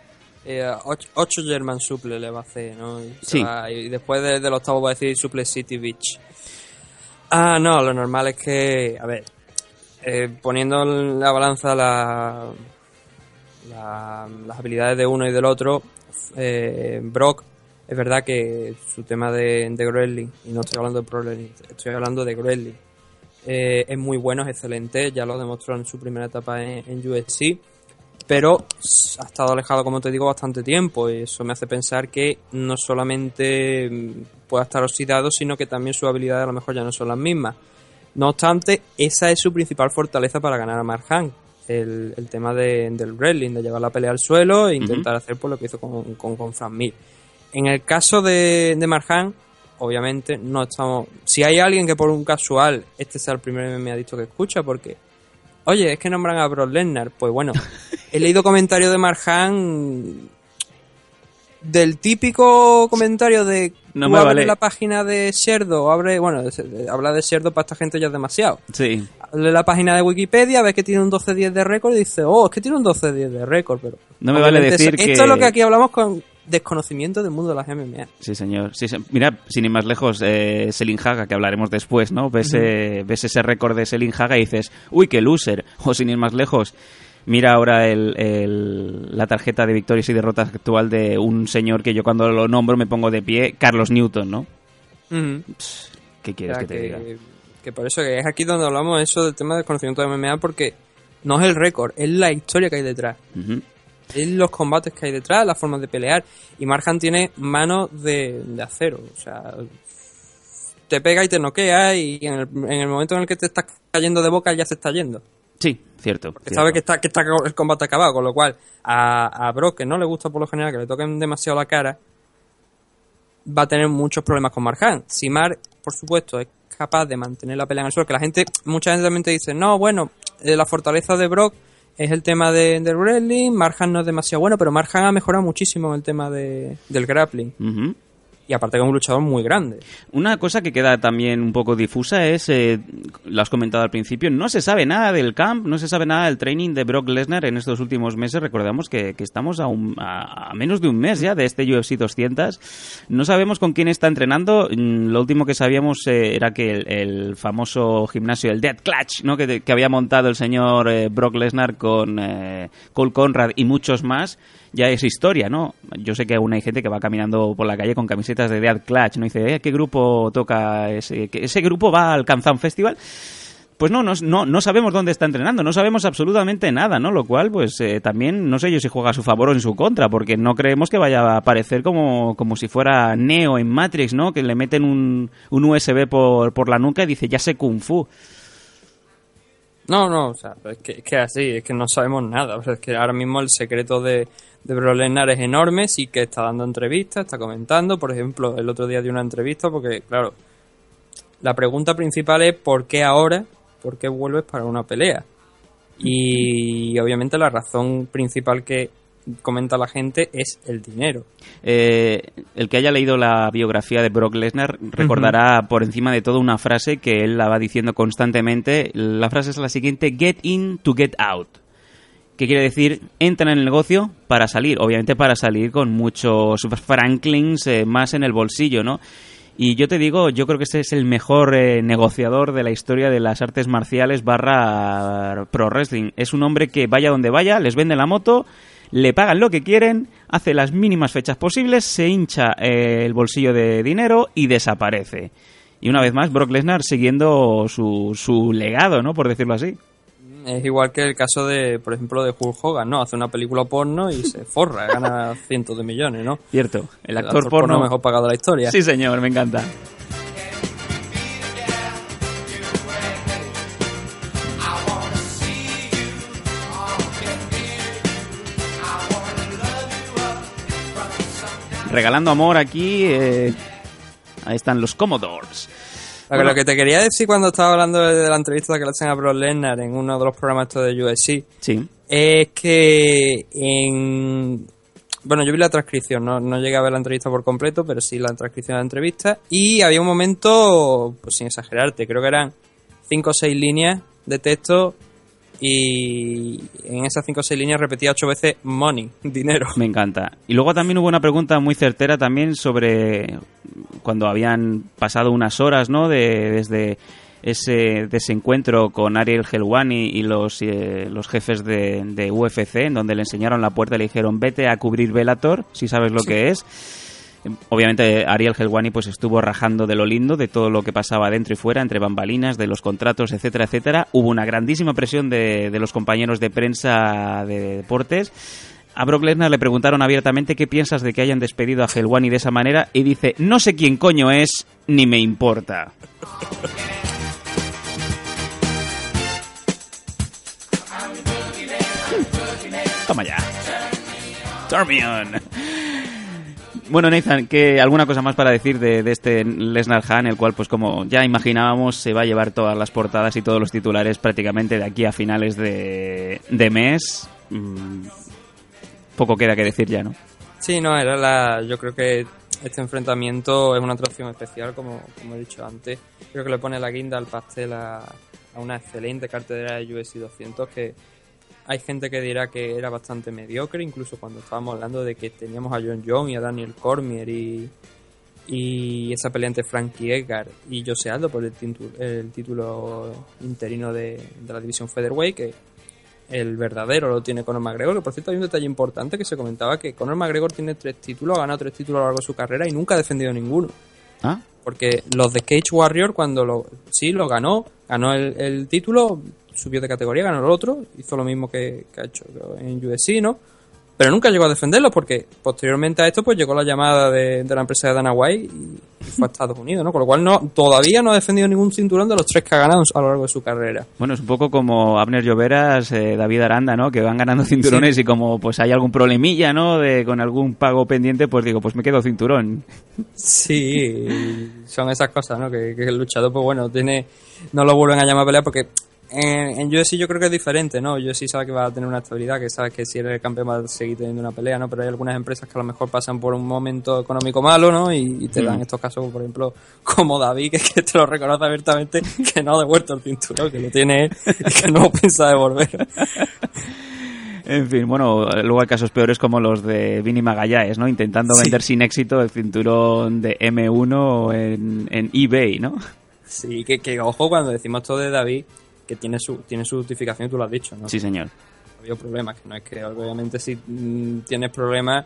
S3: Eh, ocho, ocho German Suple le va a hacer, ¿no? Y,
S2: Sí.
S3: va- y después de- del octavo va a decir Suple City Beach. Ah, no, lo normal es que, a ver, eh, poniendo en la balanza la, la- las habilidades de uno y del otro, eh, Brock, es verdad que su tema de, de y no estoy hablando de Pro Wrestling, estoy hablando de Wrestling, eh, es muy bueno, es excelente, ya lo demostró en su primera etapa en, en pero ha estado alejado, como te digo, bastante tiempo y eso me hace pensar que no solamente mm, pueda estar oxidado, sino que también sus habilidades a lo mejor ya no son las mismas. No obstante, esa es su principal fortaleza para ganar a Marjan. El, el tema de- del wrestling, de llevar la pelea al suelo e intentar hacer pues, lo que hizo con, con, con Frank Mir. En el caso de, de Marjan, obviamente no estamos... Si hay alguien que por un casual este sea el primer me ha dicho que escucha, porque Oye, es que nombran a Brock Lesnar. Pues bueno, he leído comentarios de Marjan del típico comentario de
S2: No me vale.
S3: la página de Sherdo, abre, bueno, de- de- hablar de Sherdo para esta gente ya es demasiado.
S2: Sí.
S3: Abre la página de Wikipedia, ves que tiene un 12-10 de récord y dice, oh, es que tiene un 12-10 de récord, pero...
S2: No me vale decir
S3: eso-
S2: que-
S3: Esto es lo que aquí hablamos con desconocimiento del mundo de las MMA.
S2: Sí, señor. Sí, se- Mira, sin ir más lejos, eh, Selin Haga, que hablaremos después, ¿no? Ves, eh, ves ese récord de Selin Haga y dices, uy, qué loser. O sin ir más lejos, mira ahora el, el- la tarjeta de victorias y derrotas actual de un señor que yo cuando lo nombro me pongo de pie, Carlos Newton, ¿no?
S3: Ujú.
S2: ¿Qué
S3: O
S2: quieres
S3: sea,
S2: que te diga?
S3: que por eso que es aquí donde hablamos eso del tema del conocimiento de MMA porque no es el récord, es la historia que hay detrás. Es los combates que hay detrás, las formas de pelear. Y Marjan tiene manos de, de acero. O sea, te pega y te noquea y en el, en el momento en el que te estás cayendo de boca ya se está yendo.
S2: Sí, cierto.
S3: Que
S2: cierto.
S3: sabe que está, que está el combate acabado, con lo cual a, a Brock, que no le gusta por lo general que le toquen demasiado la cara, va a tener muchos problemas con Marjan. Si Mar, por supuesto, es capaz de mantener la pelea en el suelo, que la gente, mucha gente también te dice, no, bueno, eh, la fortaleza de Brock es el tema de, del wrestling, Marjan no es demasiado bueno, pero Marjan ha mejorado muchísimo en el tema de, del grappling.
S2: Ujú.
S3: Y aparte que es un luchador muy grande.
S2: Una cosa que queda también un poco difusa es, eh, lo has comentado al principio, no se sabe nada del camp, no se sabe nada del training de Brock Lesnar en estos últimos meses. Recordamos que, que estamos a, un- a- menos de un mes ya de este UFC 200. No sabemos con quién está entrenando. Mm, Lo último que sabíamos eh, era que el, el famoso gimnasio, el Dead Clutch, ¿no? que, que había montado el señor eh, Brock Lesnar con eh, Cole Conrad y muchos más, ya es historia, ¿no? Yo sé que aún hay gente que va caminando por la calle con camisetas de Dead Clutch, ¿no? Dice, "Eh, ¿qué grupo toca ese? ¿Ese grupo va al Kanzan Festival? Pues no, no, no, no sabemos dónde está entrenando, no sabemos absolutamente nada, ¿no? Lo cual, pues eh, también no sé yo si juega a su favor o en su contra, porque no creemos que vaya a aparecer como, como si fuera Neo en Matrix, ¿no? Que le meten un, un USB por, por la nuca y dice, ya sé Kung Fu.
S3: No, no, o sea, es que, es que así, es que no sabemos nada. O sea, es que ahora mismo el secreto de, de Brock Lesnar es enorme, sí que está dando entrevistas, está comentando. Por ejemplo, el otro día dio una entrevista porque, claro, la pregunta principal es ¿por qué ahora? ¿Por qué vuelves para una pelea? Y obviamente la razón principal que comenta la gente es el dinero.
S2: Eh, el que haya leído la biografía de Brock Lesnar recordará por encima de todo una frase que él la va diciendo constantemente. La frase es la siguiente, get in to get out. Que quiere decir, entra en el negocio para salir. Obviamente para salir con muchos Franklins eh, más en el bolsillo, ¿no? Y yo te digo, yo creo que este es el mejor eh, negociador de la historia de las artes marciales barra pro wrestling. Es un hombre que vaya donde vaya, les vende la moto, le pagan lo que quieren, hace las mínimas fechas posibles, se hincha eh, el bolsillo de dinero y desaparece. Y una vez más, Brock Lesnar siguiendo su, su legado, ¿no? Por decirlo así.
S3: Es igual que el caso de, por ejemplo, de Hulk Hogan, ¿no? Hace una película porno y se forra, gana cientos de millones, ¿no?
S2: Cierto, el actor, porno...
S3: mejor pagado de la historia.
S2: Sí, señor, me encanta. Regalando amor aquí, eh, ahí están los Commodores.
S3: Lo que- Lo que te quería decir cuando estaba hablando de la entrevista que le hacen a Brock Lesnar en uno de los programas estos de USC,
S2: Sí,
S3: es que en... Bueno, yo vi la transcripción, no, no llegué a ver la entrevista por completo, pero sí la transcripción de la entrevista. Y había un momento, pues sin exagerarte, creo que eran cinco o seis líneas de texto y en esas cinco o seis líneas repetía ocho veces money, dinero.
S2: me encanta. Y luego también hubo una pregunta muy certera también sobre cuando habían pasado unas horas, ¿no? De, desde ese desencuentro con Ariel Helwani y los, eh, los jefes de, de UFC, en donde le enseñaron la puerta y le dijeron, vete a cubrir Velator, si sabes lo que es. Obviamente Ariel Helwani pues estuvo rajando de lo lindo, de todo lo que pasaba dentro y fuera, entre bambalinas, de los contratos, etcétera, etcétera. Hubo una grandísima presión de, de los compañeros de prensa de deportes. A Brock Lesnar le preguntaron abiertamente qué piensas de que hayan despedido a Helwani de esa manera y dice, no sé quién coño es, ni me importa. Toma ya. Turn me on. Bueno, Nathan, ¿qué, ¿alguna cosa más para decir de, de este Lesnar Han, el cual, pues como ya imaginábamos, se va a llevar todas las portadas y todos los titulares prácticamente de aquí a finales de, de mes? Mm, poco queda que decir ya, ¿no?
S3: Sí, no, era la. Yo creo que este enfrentamiento es una atracción especial, como, como he dicho antes. Creo que le pone la guinda al pastel a, a una excelente cartelera de UFC 200 que hay gente que dirá que era bastante mediocre, incluso cuando estábamos hablando de que teníamos a John Jones y a Daniel Cormier y, y esa pelea entre Frankie Edgar y Jose Aldo por el, título, el título interino de, de la división Featherweight, que el verdadero lo tiene Conor McGregor, que por cierto hay un detalle importante que se comentaba que Conor McGregor tiene tres títulos, ha ganado tres títulos a lo largo de su carrera y nunca ha defendido ninguno.
S2: ¿Ah?
S3: Porque los de Cage Warrior, cuando lo, sí lo ganó, ganó el, el título, subió de categoría, ganó el otro, hizo lo mismo que, que ha hecho en UFC, ¿no? Pero nunca llegó a defenderlo porque posteriormente a esto pues llegó la llamada de, de la empresa de Dana White y, y fue a Estados Unidos, ¿no? Con lo cual no, todavía no ha defendido ningún cinturón de los tres que ha ganado a lo largo de su carrera.
S2: Bueno, es un poco como Abner Lloveras, eh, David Aranda, ¿no? Que van ganando cinturones y como pues hay algún problemilla, ¿no? De, con algún pago pendiente, pues digo, pues me quedo cinturón.
S3: Sí, son esas cosas, ¿no? Que, que el luchador, pues bueno, tiene no lo vuelven a llamar a pelear porque en, en UFC yo creo que es diferente, ¿no? UFC sabe que va a tener una estabilidad, que sabe que si eres el campeón va a seguir teniendo una pelea, ¿no? Pero hay algunas empresas que a lo mejor pasan por un momento económico malo, ¿no? Y, y te dan estos casos, por ejemplo, como David, que, que te lo reconoce abiertamente, que no ha devuelto el cinturón, que lo tiene él y que no piensa devolver.
S2: En fin, bueno, luego hay casos peores como los de Vini Magallanes, ¿no? Intentando
S3: Sí.
S2: vender sin éxito el cinturón de M1 en, en eBay, ¿no?
S3: Sí, que, que ojo cuando decimos esto de David, que tiene su, tiene su justificación, tú lo has dicho, ¿no?
S2: Sí, señor.
S3: ha habido problemas, que no es que obviamente si mm, tienes problemas,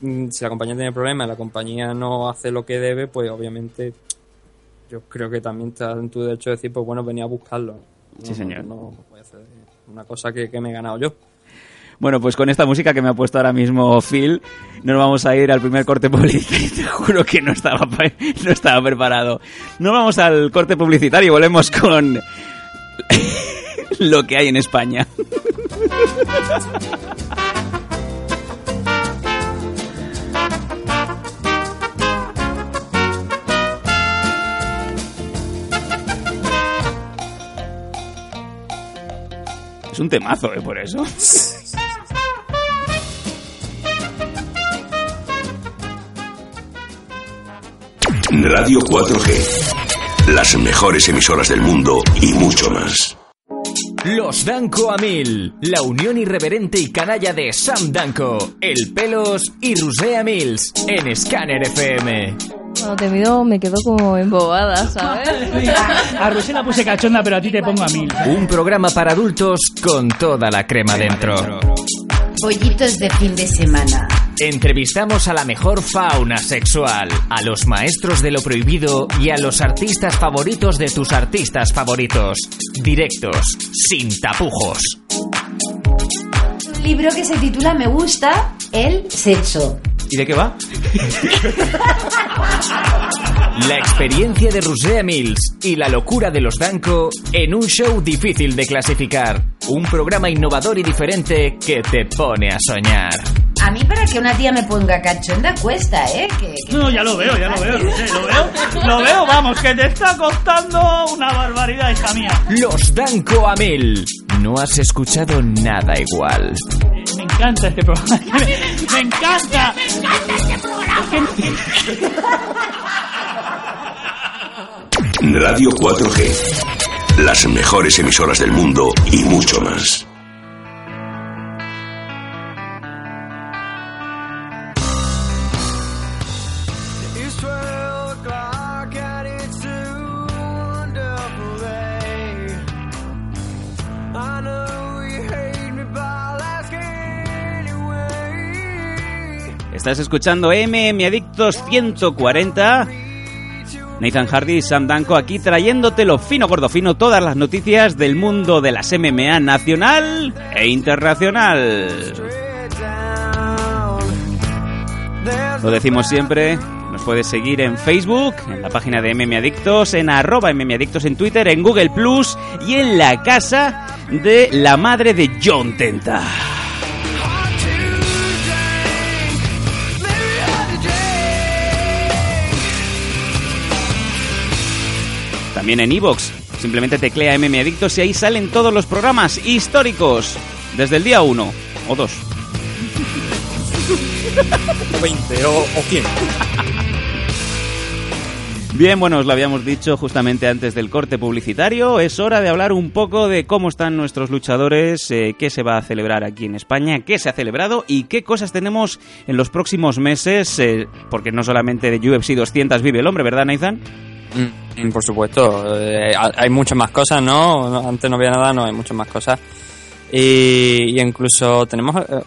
S3: mm, si la compañía tiene problemas, la compañía no hace lo que debe, pues obviamente yo creo que también está en tu derecho de decir, pues bueno, venía a buscarlo.
S2: Sí, señor.
S3: No, no puede ser una cosa que, que me he ganado yo.
S2: Bueno, pues con esta música que me ha puesto ahora mismo Phil, nos vamos a ir al primer corte publicitario. Te juro que no estaba, no estaba preparado. Nos vamos al corte publicitario y volvemos con lo que hay en España. Es un temazo, ¿eh? Por eso.
S6: Radio 4G. Las mejores emisoras del mundo y mucho más.
S7: Los Danco a mil, la unión irreverente y canalla de Sam Danco, El Pelos y Rusea Mills en Scanner FM.
S8: Cuando te miro me quedo como embobada, ¿sabes?
S9: A Rosé la puse cachonda, pero a ti te pongo a mil.
S7: Un programa para adultos con toda la crema dentro.
S10: Pollitos de fin de semana.
S7: Entrevistamos a la mejor fauna sexual, a los maestros de lo prohibido y a los artistas favoritos de tus artistas favoritos. Directos, sin tapujos.
S10: Un libro que se titula Me gusta el sexo.
S2: ¿Y de qué va?
S7: La experiencia de Rusea Mills y la locura de los Danco en un show difícil de clasificar. Un programa innovador y diferente que te pone a soñar.
S10: A mí para que una tía me ponga cachonda cuesta, ¿eh? Que, que-
S9: No, ya lo veo, ya lo veo, lo veo. Lo veo, vamos, que te está costando una barbaridad, hija mía.
S7: Los Danco a mil. No has escuchado nada igual.
S9: Me encanta este programa. Me, me encanta.
S6: Radio 4G. Las mejores emisoras del mundo y mucho más.
S4: It's 12 o'clock and it's a wonderful day. I know you hate me, but I'll ask anyway.
S2: Estás escuchando MM Adictos 140. Nathan Hardy y Sam Danko aquí trayéndotelo fino, gordo fino, todas las noticias del mundo de las MMA nacional e internacional. Lo decimos siempre, nos puedes seguir en Facebook, en la página de MM Adictos, en arroba MM Adictos en Twitter, en Google Plus y en la casa de la madre de John Tenta. También en Evox. Simplemente teclea MM Adictos y ahí salen todos los programas históricos. Desde el día 1 o 2.
S3: O 20, o, o 100.
S2: Bien, bueno, os lo habíamos dicho justamente antes del corte publicitario. Es hora de hablar un poco de cómo están nuestros luchadores, eh, qué se va a celebrar aquí en España, qué se ha celebrado y qué cosas tenemos en los próximos meses. eh, porque no solamente de UFC 200 vive el hombre, ¿verdad, Nathan?
S3: Mm, Por supuesto, eh, ha- hay muchas más cosas, ¿no? Antes no había nada, no hay muchas más cosas. Y, y incluso tenemos, eh,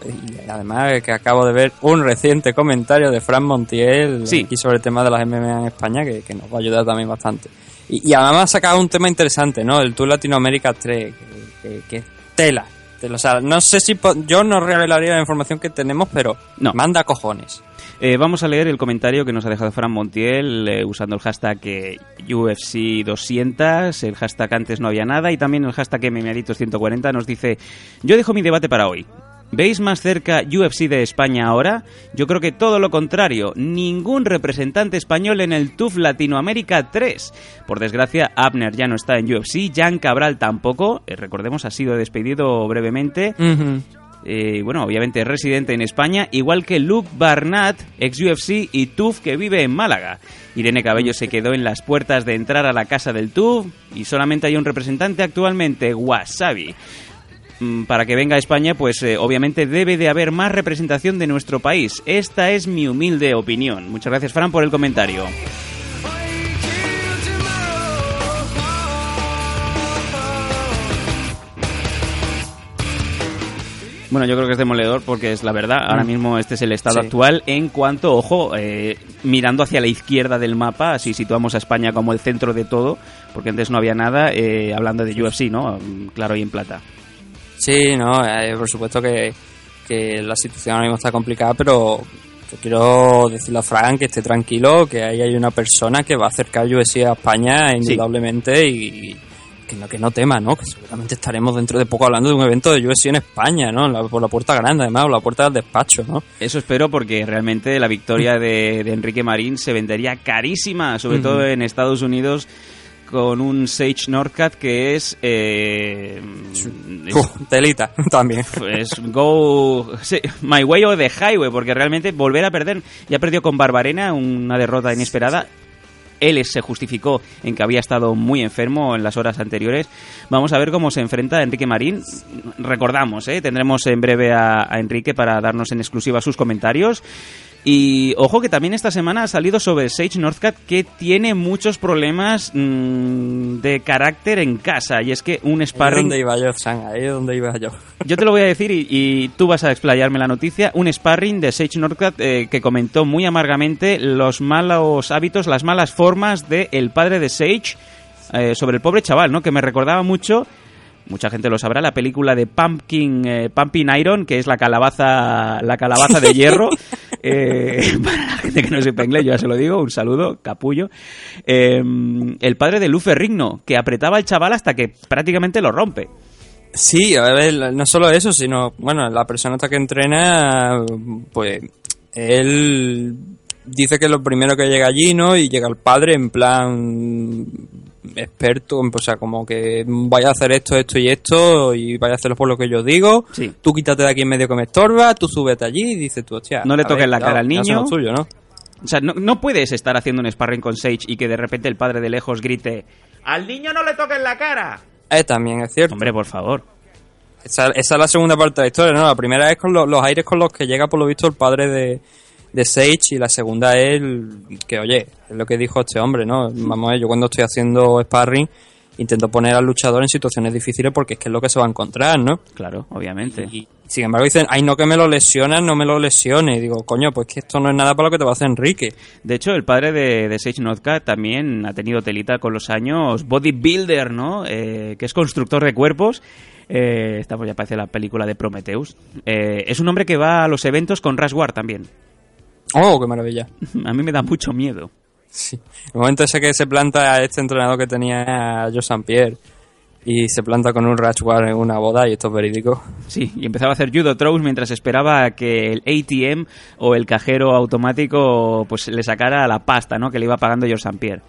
S3: y además que acabo de ver un reciente comentario de Fran Montiel
S2: Sí.
S3: aquí sobre el tema de las MMA en España que, que nos va a ayudar también bastante. Y, y además ha sacado un tema interesante, ¿no? El Tour Latinoamérica 3, que, es tela. O sea, no sé si yo no revelaría la información que tenemos, pero
S2: No.
S3: manda cojones.
S2: Eh, vamos a leer el comentario que nos ha dejado Fran Montiel eh, usando el hashtag eh, UFC 200, el hashtag antes no había nada y también el hashtag MMAditos140 nos dice, yo dejo mi debate para hoy. ¿Veis más cerca UFC de España ahora? Yo creo que todo lo contrario. Ningún representante español en el TUF Latinoamérica 3. Por desgracia, Abner ya no está en UFC, Jan Cabral tampoco. Recordemos, ha sido despedido brevemente. Eh, bueno, obviamente residente en España, igual que Luke Barnett, ex UFC y TUF que vive en Málaga. Irene Cabello se quedó en las puertas de entrar a la casa del TUF y solamente hay un representante actualmente, Wasabi. Mm, Para que venga a España, pues eh, obviamente debe de haber más representación de nuestro país. Esta es mi humilde opinión. Muchas gracias, Fran, por el comentario. Bueno, yo creo que es demoledor porque es la verdad. Ahora
S3: Mm.
S2: mismo este es el estado
S3: Sí.
S2: actual en cuanto, ojo, eh, mirando hacia la izquierda del mapa, si situamos a España como el centro de todo, porque antes no había nada, eh, hablando de UFC, ¿no? Claro y en plata.
S3: Sí, no, eh, por supuesto que, que la situación ahora mismo está complicada, pero yo quiero decirle a Fran que esté tranquilo, que ahí hay una persona que va a acercar UFC a España indudablemente y que no, que no tema, ¿no? Que seguramente estaremos dentro de poco hablando de un evento de UFC en España, ¿no? La- por la puerta grande, además, o la puerta del despacho, ¿no?
S2: Eso espero porque realmente la victoria de, de Enrique Marín se vendería carísima, sobre todo en Estados Unidos, con un Sage Northcat que es... eh, es-
S3: telita, también.
S2: pues go sí, my way o the highway porque realmente volver a perder ya perdió con Barbarena una derrota inesperada él se justificó en que había estado muy enfermo en las horas anteriores. Vamos a ver cómo se enfrenta a Enrique Marín. Recordamos, ¿eh? tendremos en breve a, a Enrique para darnos en exclusiva sus comentarios. Y ojo que también esta semana ha salido sobre Sage Northcat que tiene muchos problemas mm, de carácter en casa. Y es que un sparring
S3: donde iba yo, San, ahí es donde iba yo.
S2: yo te lo voy a decir y, y tú vas a explayarme la noticia. Un sparring de Sage Northcat eh, que comentó muy amargamente los malos hábitos, las malas formas del el padre de Sage eh, sobre el pobre chaval, ¿no? Que me recordaba mucho, mucha gente lo sabrá, la película de Pumpkin, eh, Pumpkin Iron, que es la calabaza, la calabaza de hierro. Eh, para la gente que no sepa inglés, yo ya se lo digo, un saludo, capullo. Eh, el padre de Luffy Rigno, que apretaba al chaval hasta que prácticamente lo rompe.
S3: Sí, a ver, no solo eso, sino, bueno, la persona esta que entrena, pues, él dice que lo primero que llega allí, ¿no? Y llega el padre en plan experto, o sea, como que vaya a hacer esto, esto y esto, y vaya a hacerlo por lo que yo digo.
S2: Sí.
S3: Tú quítate de aquí en medio que me estorba, tú súbete allí y dices tú, hostia.
S2: No le toques la cara al niño. O sea, no, no puedes estar haciendo un sparring con Sage y que de repente el padre de lejos grite ¡Al niño no le toques la cara!
S3: Eh, también es cierto.
S2: Hombre, por favor.
S3: Esa, esa es la segunda parte de la historia, ¿no? La primera es con lo- los aires con los que llega, por lo visto, el padre de, de Sage y la segunda es el- que, oye, es lo que dijo este hombre, ¿no? Vamos a ver, yo cuando estoy haciendo sparring intento poner al luchador en situaciones difíciles porque es que es lo que se va a encontrar, ¿no?
S2: Claro, obviamente.
S3: Y sin embargo dicen, ay, no que me lo lesionas, no me lo lesiones. Y digo, coño, pues que esto no es nada para lo que te va a hacer Enrique.
S2: De hecho, el padre de, de Sage Northcat también ha tenido telita con los años. Bodybuilder, ¿no? Eh, que es constructor de cuerpos. Eh, esta pues ya parece la película de Prometheus. Eh, es un hombre que va a los eventos con Rush War también.
S3: Oh, qué maravilla.
S2: A mí me da mucho miedo.
S3: Sí. El momento ese que se planta a este entrenador que tenía Joe St. Pierre y se planta con un Ratchwar en una boda y esto es verídico.
S2: Sí, y empezaba a hacer judo throws mientras esperaba a que el ATM o el cajero automático pues le sacara la pasta, ¿no? Que le iba pagando George St. Pierre.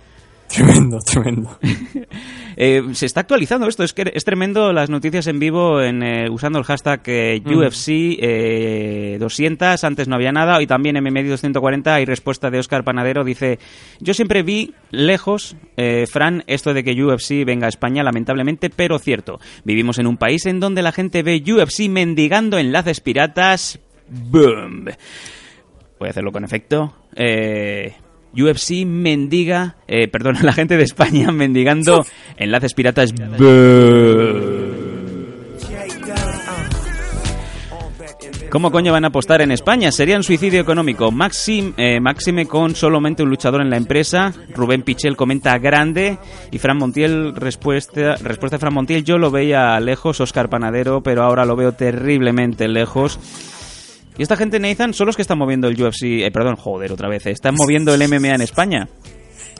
S3: Tremendo, tremendo.
S2: Eh, se está actualizando esto, es que es tremendo las noticias en vivo en, eh, usando el hashtag eh,
S3: Mm.
S2: UFC eh, 200, antes no había nada, y también en MM 240 hay respuesta de Oscar Panadero, dice, yo siempre vi lejos, eh, Fran, esto de que UFC venga a España, lamentablemente, pero cierto, vivimos en un país en donde la gente ve UFC mendigando enlaces piratas, boom. Voy a hacerlo con efecto. Eh, UFC mendiga, eh, perdón, la gente de España mendigando enlaces piratas. ¿Cómo coño van a apostar en España? Sería un suicidio económico. Maxim, eh, máxime con solamente un luchador en la empresa. Rubén Pichel comenta grande. Y Fran Montiel, respuesta, respuesta de Fran Montiel, yo lo veía lejos, Oscar Panadero, pero ahora lo veo terriblemente lejos. Y esta gente, Nathan, son los que están moviendo el UFC, eh, perdón, joder, otra vez, eh, están moviendo el MMA en España.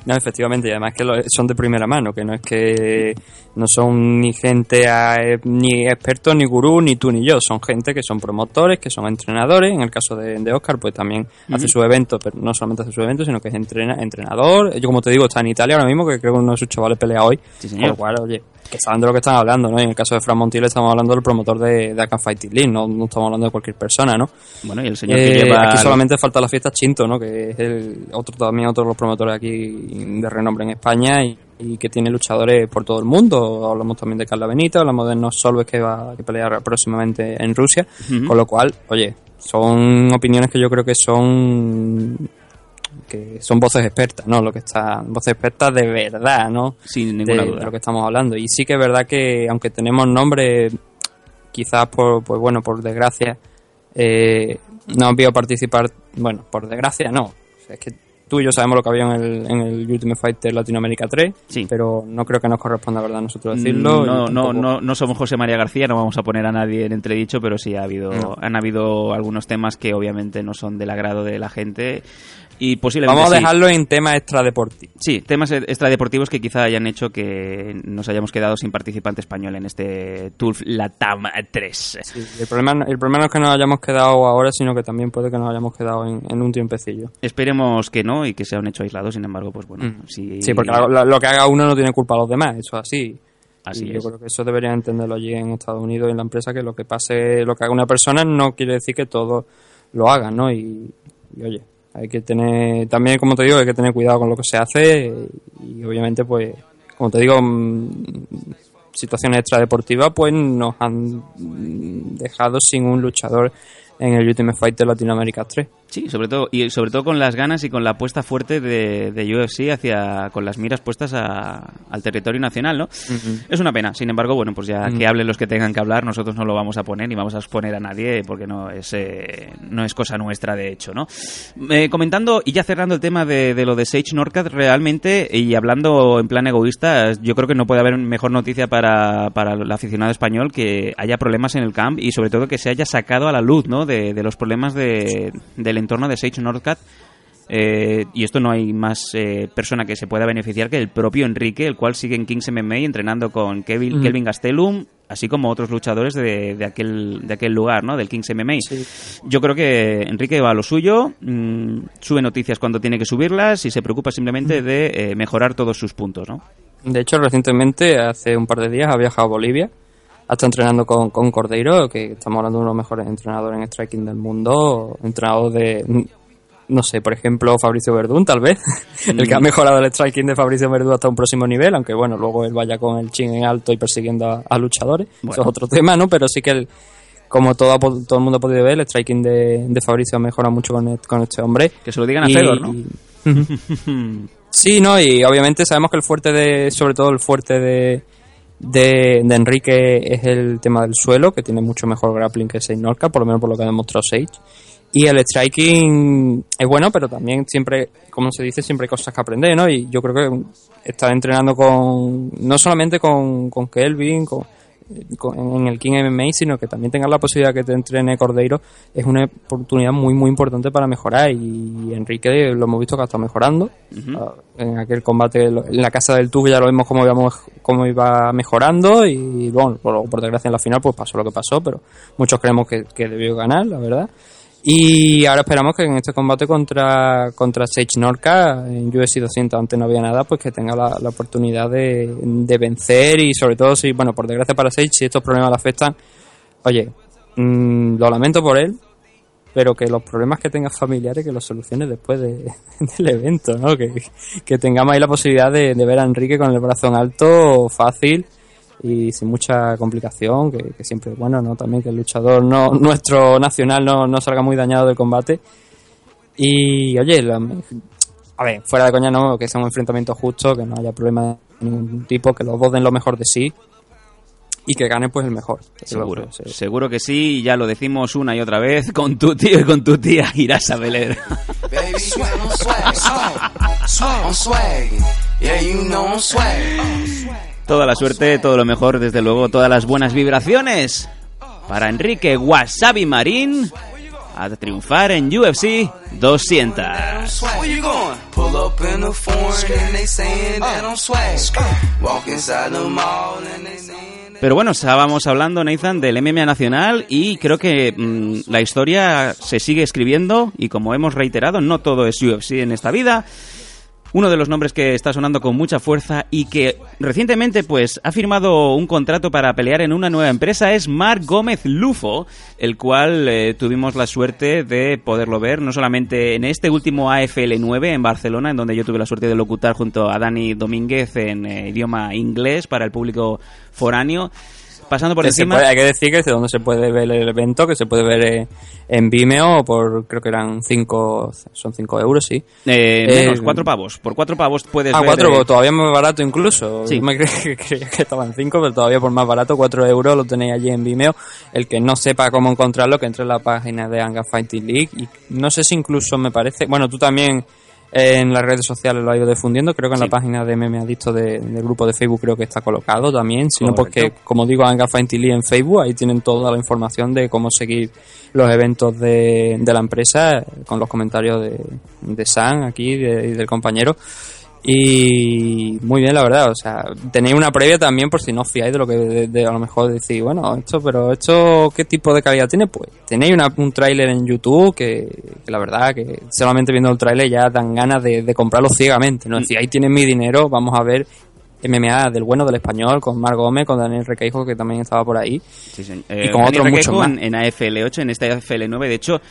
S3: No, efectivamente, y además que son de primera mano, que no es que no son ni gente, a- ni expertos, ni gurú, ni tú ni yo, son gente que son promotores, que son entrenadores, en el caso de, de Oscar, pues también hace
S2: Ujú.
S3: sus eventos, pero no solamente hace sus eventos, sino que es entrena, entrenador, yo como te digo, está en Italia ahora mismo, que creo que uno de sus chavales pelea hoy,
S2: Sí, señor.
S3: lo cual, oye, que saben de lo que están hablando, ¿no? Y en el caso de Fran Montiel estamos hablando del promotor de, de Akan Fighting League, no, no estamos hablando de cualquier persona, ¿no?
S2: Bueno, y el señor
S3: Eh,
S2: que lleva...
S3: Aquí solamente falta la fiesta Chinto, ¿no? Que es el otro también otro de los promotores aquí de renombre en España y, y que tiene luchadores por todo el mundo. Hablamos también de Carla Benito, hablamos de Nos Solves que va a pelear próximamente en Rusia. Con lo cual, oye, son opiniones que yo creo que son que son voces expertas, ¿no? Lo que está voces expertas de verdad, ¿no?
S2: Sin
S3: de,
S2: ninguna
S3: de
S2: duda.
S3: lo que estamos hablando. Y sí que es verdad que aunque tenemos nombres quizás por, pues bueno, por desgracia, eh, no han podido participar, bueno, por desgracia no, O sea, es que tú y yo sabemos lo que había en el, en el Ultimate Fighter Latinoamérica 3, pero no creo que nos corresponda, ¿verdad?, nosotros decirlo.
S2: Mm, No, no, no, no somos José María García, no vamos a poner a nadie en entredicho, pero sí ha habido,
S3: No.
S2: han habido algunos temas que obviamente no son del agrado de la gente y posiblemente
S3: Vamos a
S2: sí.
S3: dejarlo en temas extradeportivos.
S2: Sí, temas extradeportivos que quizá hayan hecho que nos hayamos quedado sin participante español en este TULF Latam 3.
S3: El problema, el problema no es que nos hayamos quedado ahora, sino que también puede que nos hayamos quedado en, en un tiempecillo.
S2: Esperemos que no y que sea un hecho aislado, sin embargo, pues bueno, si...
S3: Mm. Sí, porque lo que haga uno no tiene culpa a los demás, eso es así.
S2: Así
S3: y
S2: es.
S3: yo creo que eso deberían entenderlo allí en Estados Unidos y en la empresa, que lo que pase, lo que haga una persona no quiere decir que todos lo hagan, ¿no? Y, y, oye, hay que tener, también como te digo, hay que tener cuidado con lo que se hace y obviamente pues, como te digo, mm, situaciones extradeportivas pues nos han dejado sin un luchador en el Ultimate Fighter Latinoamérica 3.
S2: Sí, sobre todo, y sobre todo con las ganas y con la apuesta fuerte de, de UFC hacia, con las miras puestas a- al territorio nacional, ¿no? Es una pena, sin embargo, bueno, pues ya que hablen los que tengan que hablar, nosotros no lo vamos a poner ni vamos a exponer a nadie porque no es, eh, no es cosa nuestra, de hecho, ¿no? Eh, comentando y ya cerrando el tema de, de lo de Sage Norcat, realmente, y hablando en plan egoísta, yo creo que no puede haber mejor noticia para, para el aficionado español que haya problemas en el camp y sobre todo que se haya sacado a la luz, ¿no? De, de los problemas de, del entorno de Sage Norcat. Eh, y esto no hay más eh, persona que se pueda beneficiar que el propio Enrique, el cual sigue en Kings MMA entrenando con Kevin,
S3: Ujú.
S2: Kelvin Gastelum, así como otros luchadores de, de aquel, de aquel lugar, ¿no? Del Kings MMA. Yo creo que Enrique va a lo suyo, mm, sube noticias cuando tiene que subirlas y se preocupa simplemente de eh, mejorar todos sus puntos, ¿no?
S3: De hecho, recientemente, hace un par de días, ha viajado a Bolivia. Ha estado entrenando con, con Cordeiro, que estamos hablando de uno de los mejores entrenadores en striking del mundo. Entrenador de, no sé, por ejemplo, Fabricio Verdún, tal vez. el que ha mejorado el striking de Fabricio Verdún hasta un próximo nivel, aunque bueno, luego él vaya con el chin en alto y persiguiendo a, a luchadores. Eso es otro tema, ¿no? Pero sí que el, como todo, todo el mundo ha podido ver, el striking de, de Fabricio ha mejorado mucho con, el- con este hombre.
S2: Que se lo digan a Fedor, ¿no?
S3: Sí, no, y obviamente sabemos que el fuerte de, sobre todo el fuerte de, de, de Enrique es el tema del suelo, que tiene mucho mejor grappling que Sage Norca, por lo menos por lo que ha demostrado Sage. Y el striking es bueno, pero también siempre, como se dice, siempre hay cosas que aprender, ¿no? Y yo creo que estar entrenando con, no solamente con, con Kelvin, con- en el King MMA, sino que también tengas la posibilidad que te entrene Cordeiro, es una oportunidad muy, muy importante para mejorar. Y Enrique lo hemos visto que ha estado mejorando. Ah, En aquel combate en la casa del tubo ya lo vimos cómo, íbamos, cómo iba mejorando. Y bueno, por, por desgracia en la final pues pasó lo que pasó, pero muchos creemos que, que debió ganar, la verdad. Y ahora esperamos que en este combate contra, contra Sage Norca, en UFC 200 antes no había nada, pues que tenga la, oportunidad de, de vencer y sobre todo si, bueno, por desgracia para Sage, si estos problemas le afectan, oye, mm, lo lamento por él, pero que los problemas que tengas familiares que los soluciones después de- del evento, ¿no? Que, que tengamos ahí la posibilidad de, de ver a Enrique con el brazo en alto, fácil y sin mucha complicación, que, que siempre es bueno, ¿no? También que el luchador no, nuestro nacional no, no salga muy dañado del combate. Y oye, la- a ver, fuera de coña no, que sea un enfrentamiento justo, que no haya problema de ningún tipo, que los dos den lo mejor de sí y que gane pues el mejor.
S2: Seguro, seguro que sí, y ya lo decimos una y otra vez, con tu tío y con tu tía irás a Beler. Toda la suerte, todo lo mejor, desde luego, todas las buenas vibraciones para Enrique Wasabi Marín a triunfar en UFC 200.
S11: Where you going? Pull up in the foreign and they saying that I'm swag. Walk inside the mall and they saying
S2: Pero bueno, estábamos hablando, Nathan, del MMA nacional y creo que mm, la historia se sigue escribiendo y como hemos reiterado, no todo es UFC en esta vida. Uno de los nombres que está sonando con mucha fuerza y que recientemente pues ha firmado un contrato para pelear en una nueva empresa es Marc Gómez Lufo, el cual eh, tuvimos la suerte de poderlo ver no solamente en este último AFL 9 en Barcelona, en donde yo tuve la suerte de locutar junto a Dani Domínguez en eh, idioma inglés para el público foráneo, pasando por encima.
S3: puede- hay que decir que es de donde se puede ver el evento, que se puede ver eh, en Vimeo por, creo que eran 5, son 5 euros, sí.
S2: Eh,
S3: Eh,
S2: menos, cuatro pavos. Por cuatro pavos puedes
S3: Ah,
S2: ver.
S3: cuatro,
S2: eh,
S3: todavía más barato incluso.
S2: Sí.
S3: Yo Me creía que, estaban cinco, pero todavía por más barato, 4 euros lo tenéis allí en Vimeo. El que no sepa cómo encontrarlo, que entre en la página de Anga Fighting League. Y no sé si incluso me parece, bueno, tú también eh, en las redes sociales lo has ido difundiendo, creo que en la página de Meme Adicto de- del grupo de Facebook creo que está colocado también, si no porque, como digo, Anga Fighting League en Facebook, ahí tienen toda la información de cómo seguir los eventos de, de la empresa, con los comentarios de, de San aquí de- y del compañero. Y muy bien, la verdad. O sea, tenéis una previa también por si no os fiáis de lo que de, de- a lo mejor decís, bueno, esto, pero esto, ¿qué tipo de calidad tiene? Pues tenéis una- un tráiler en YouTube que, que la verdad que solamente viendo el tráiler ya dan ganas de, de comprarlo ciegamente. No decir, ahí tienen mi dinero, vamos a ver MMA del bueno del español con Mar Gómez, con Daniel Requeijo que también estaba por ahí.
S2: Sí, señor.
S3: y
S2: Eh,
S3: con
S2: Daniel
S3: otros muchos más.
S2: En, en AFL8, en esta AFL9, de hecho,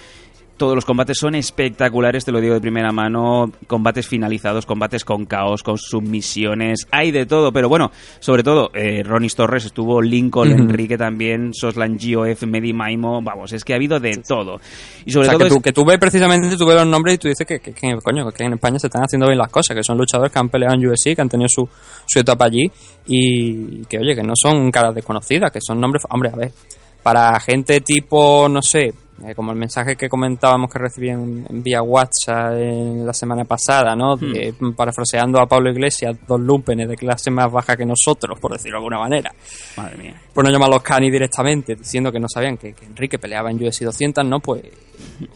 S2: todos los combates son espectaculares, te lo digo de primera mano. Combates finalizados, combates con caos, con submisiones, hay de todo. Pero bueno, sobre todo, eh, Ronis Torres estuvo, Lincoln. Enrique también, Soslan GOF, Medi Maimo, vamos, es que ha habido de todo. Y sobre
S3: o sea,
S2: todo
S3: que,
S2: es-
S3: tú, que tú ves precisamente, tú ves los nombres y tú dices que, que, que, coño, que en España se están haciendo bien las cosas, que son luchadores que han peleado en UFC, que han tenido su, su etapa allí y que, oye, que no son caras desconocidas, que son nombres, hombre, a ver, para gente tipo, no sé, eh, como el mensaje que comentábamos que recibí en, en vía WhatsApp en la semana pasada, ¿no? De- parafraseando a Pablo Iglesias, dos lumpenes de clase más baja que nosotros, por decirlo de alguna manera
S2: Madre mía.
S3: Por no llamarlos Cani directamente, diciendo que no sabían que, que Enrique peleaba en UFC 200, ¿no? Pues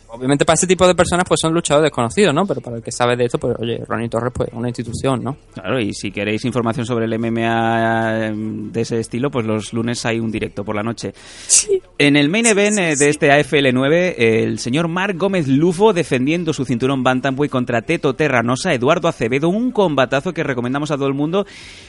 S3: obviamente para ese tipo de personas pues son luchadores desconocidos, ¿no? Pero para el que sabe de esto, pues oye, Ronnie Torres pues una institución, ¿no?
S2: Claro, y si queréis información sobre el MMA de ese estilo, pues los lunes hay un directo por la noche. En el main event eh, de este AFL9, eh, el señor Marc Gómez Lufo defendiendo su cinturón Bantamweight contra Teto Terranosa, Eduardo Acevedo, un combatazo que recomendamos a todo el mundo.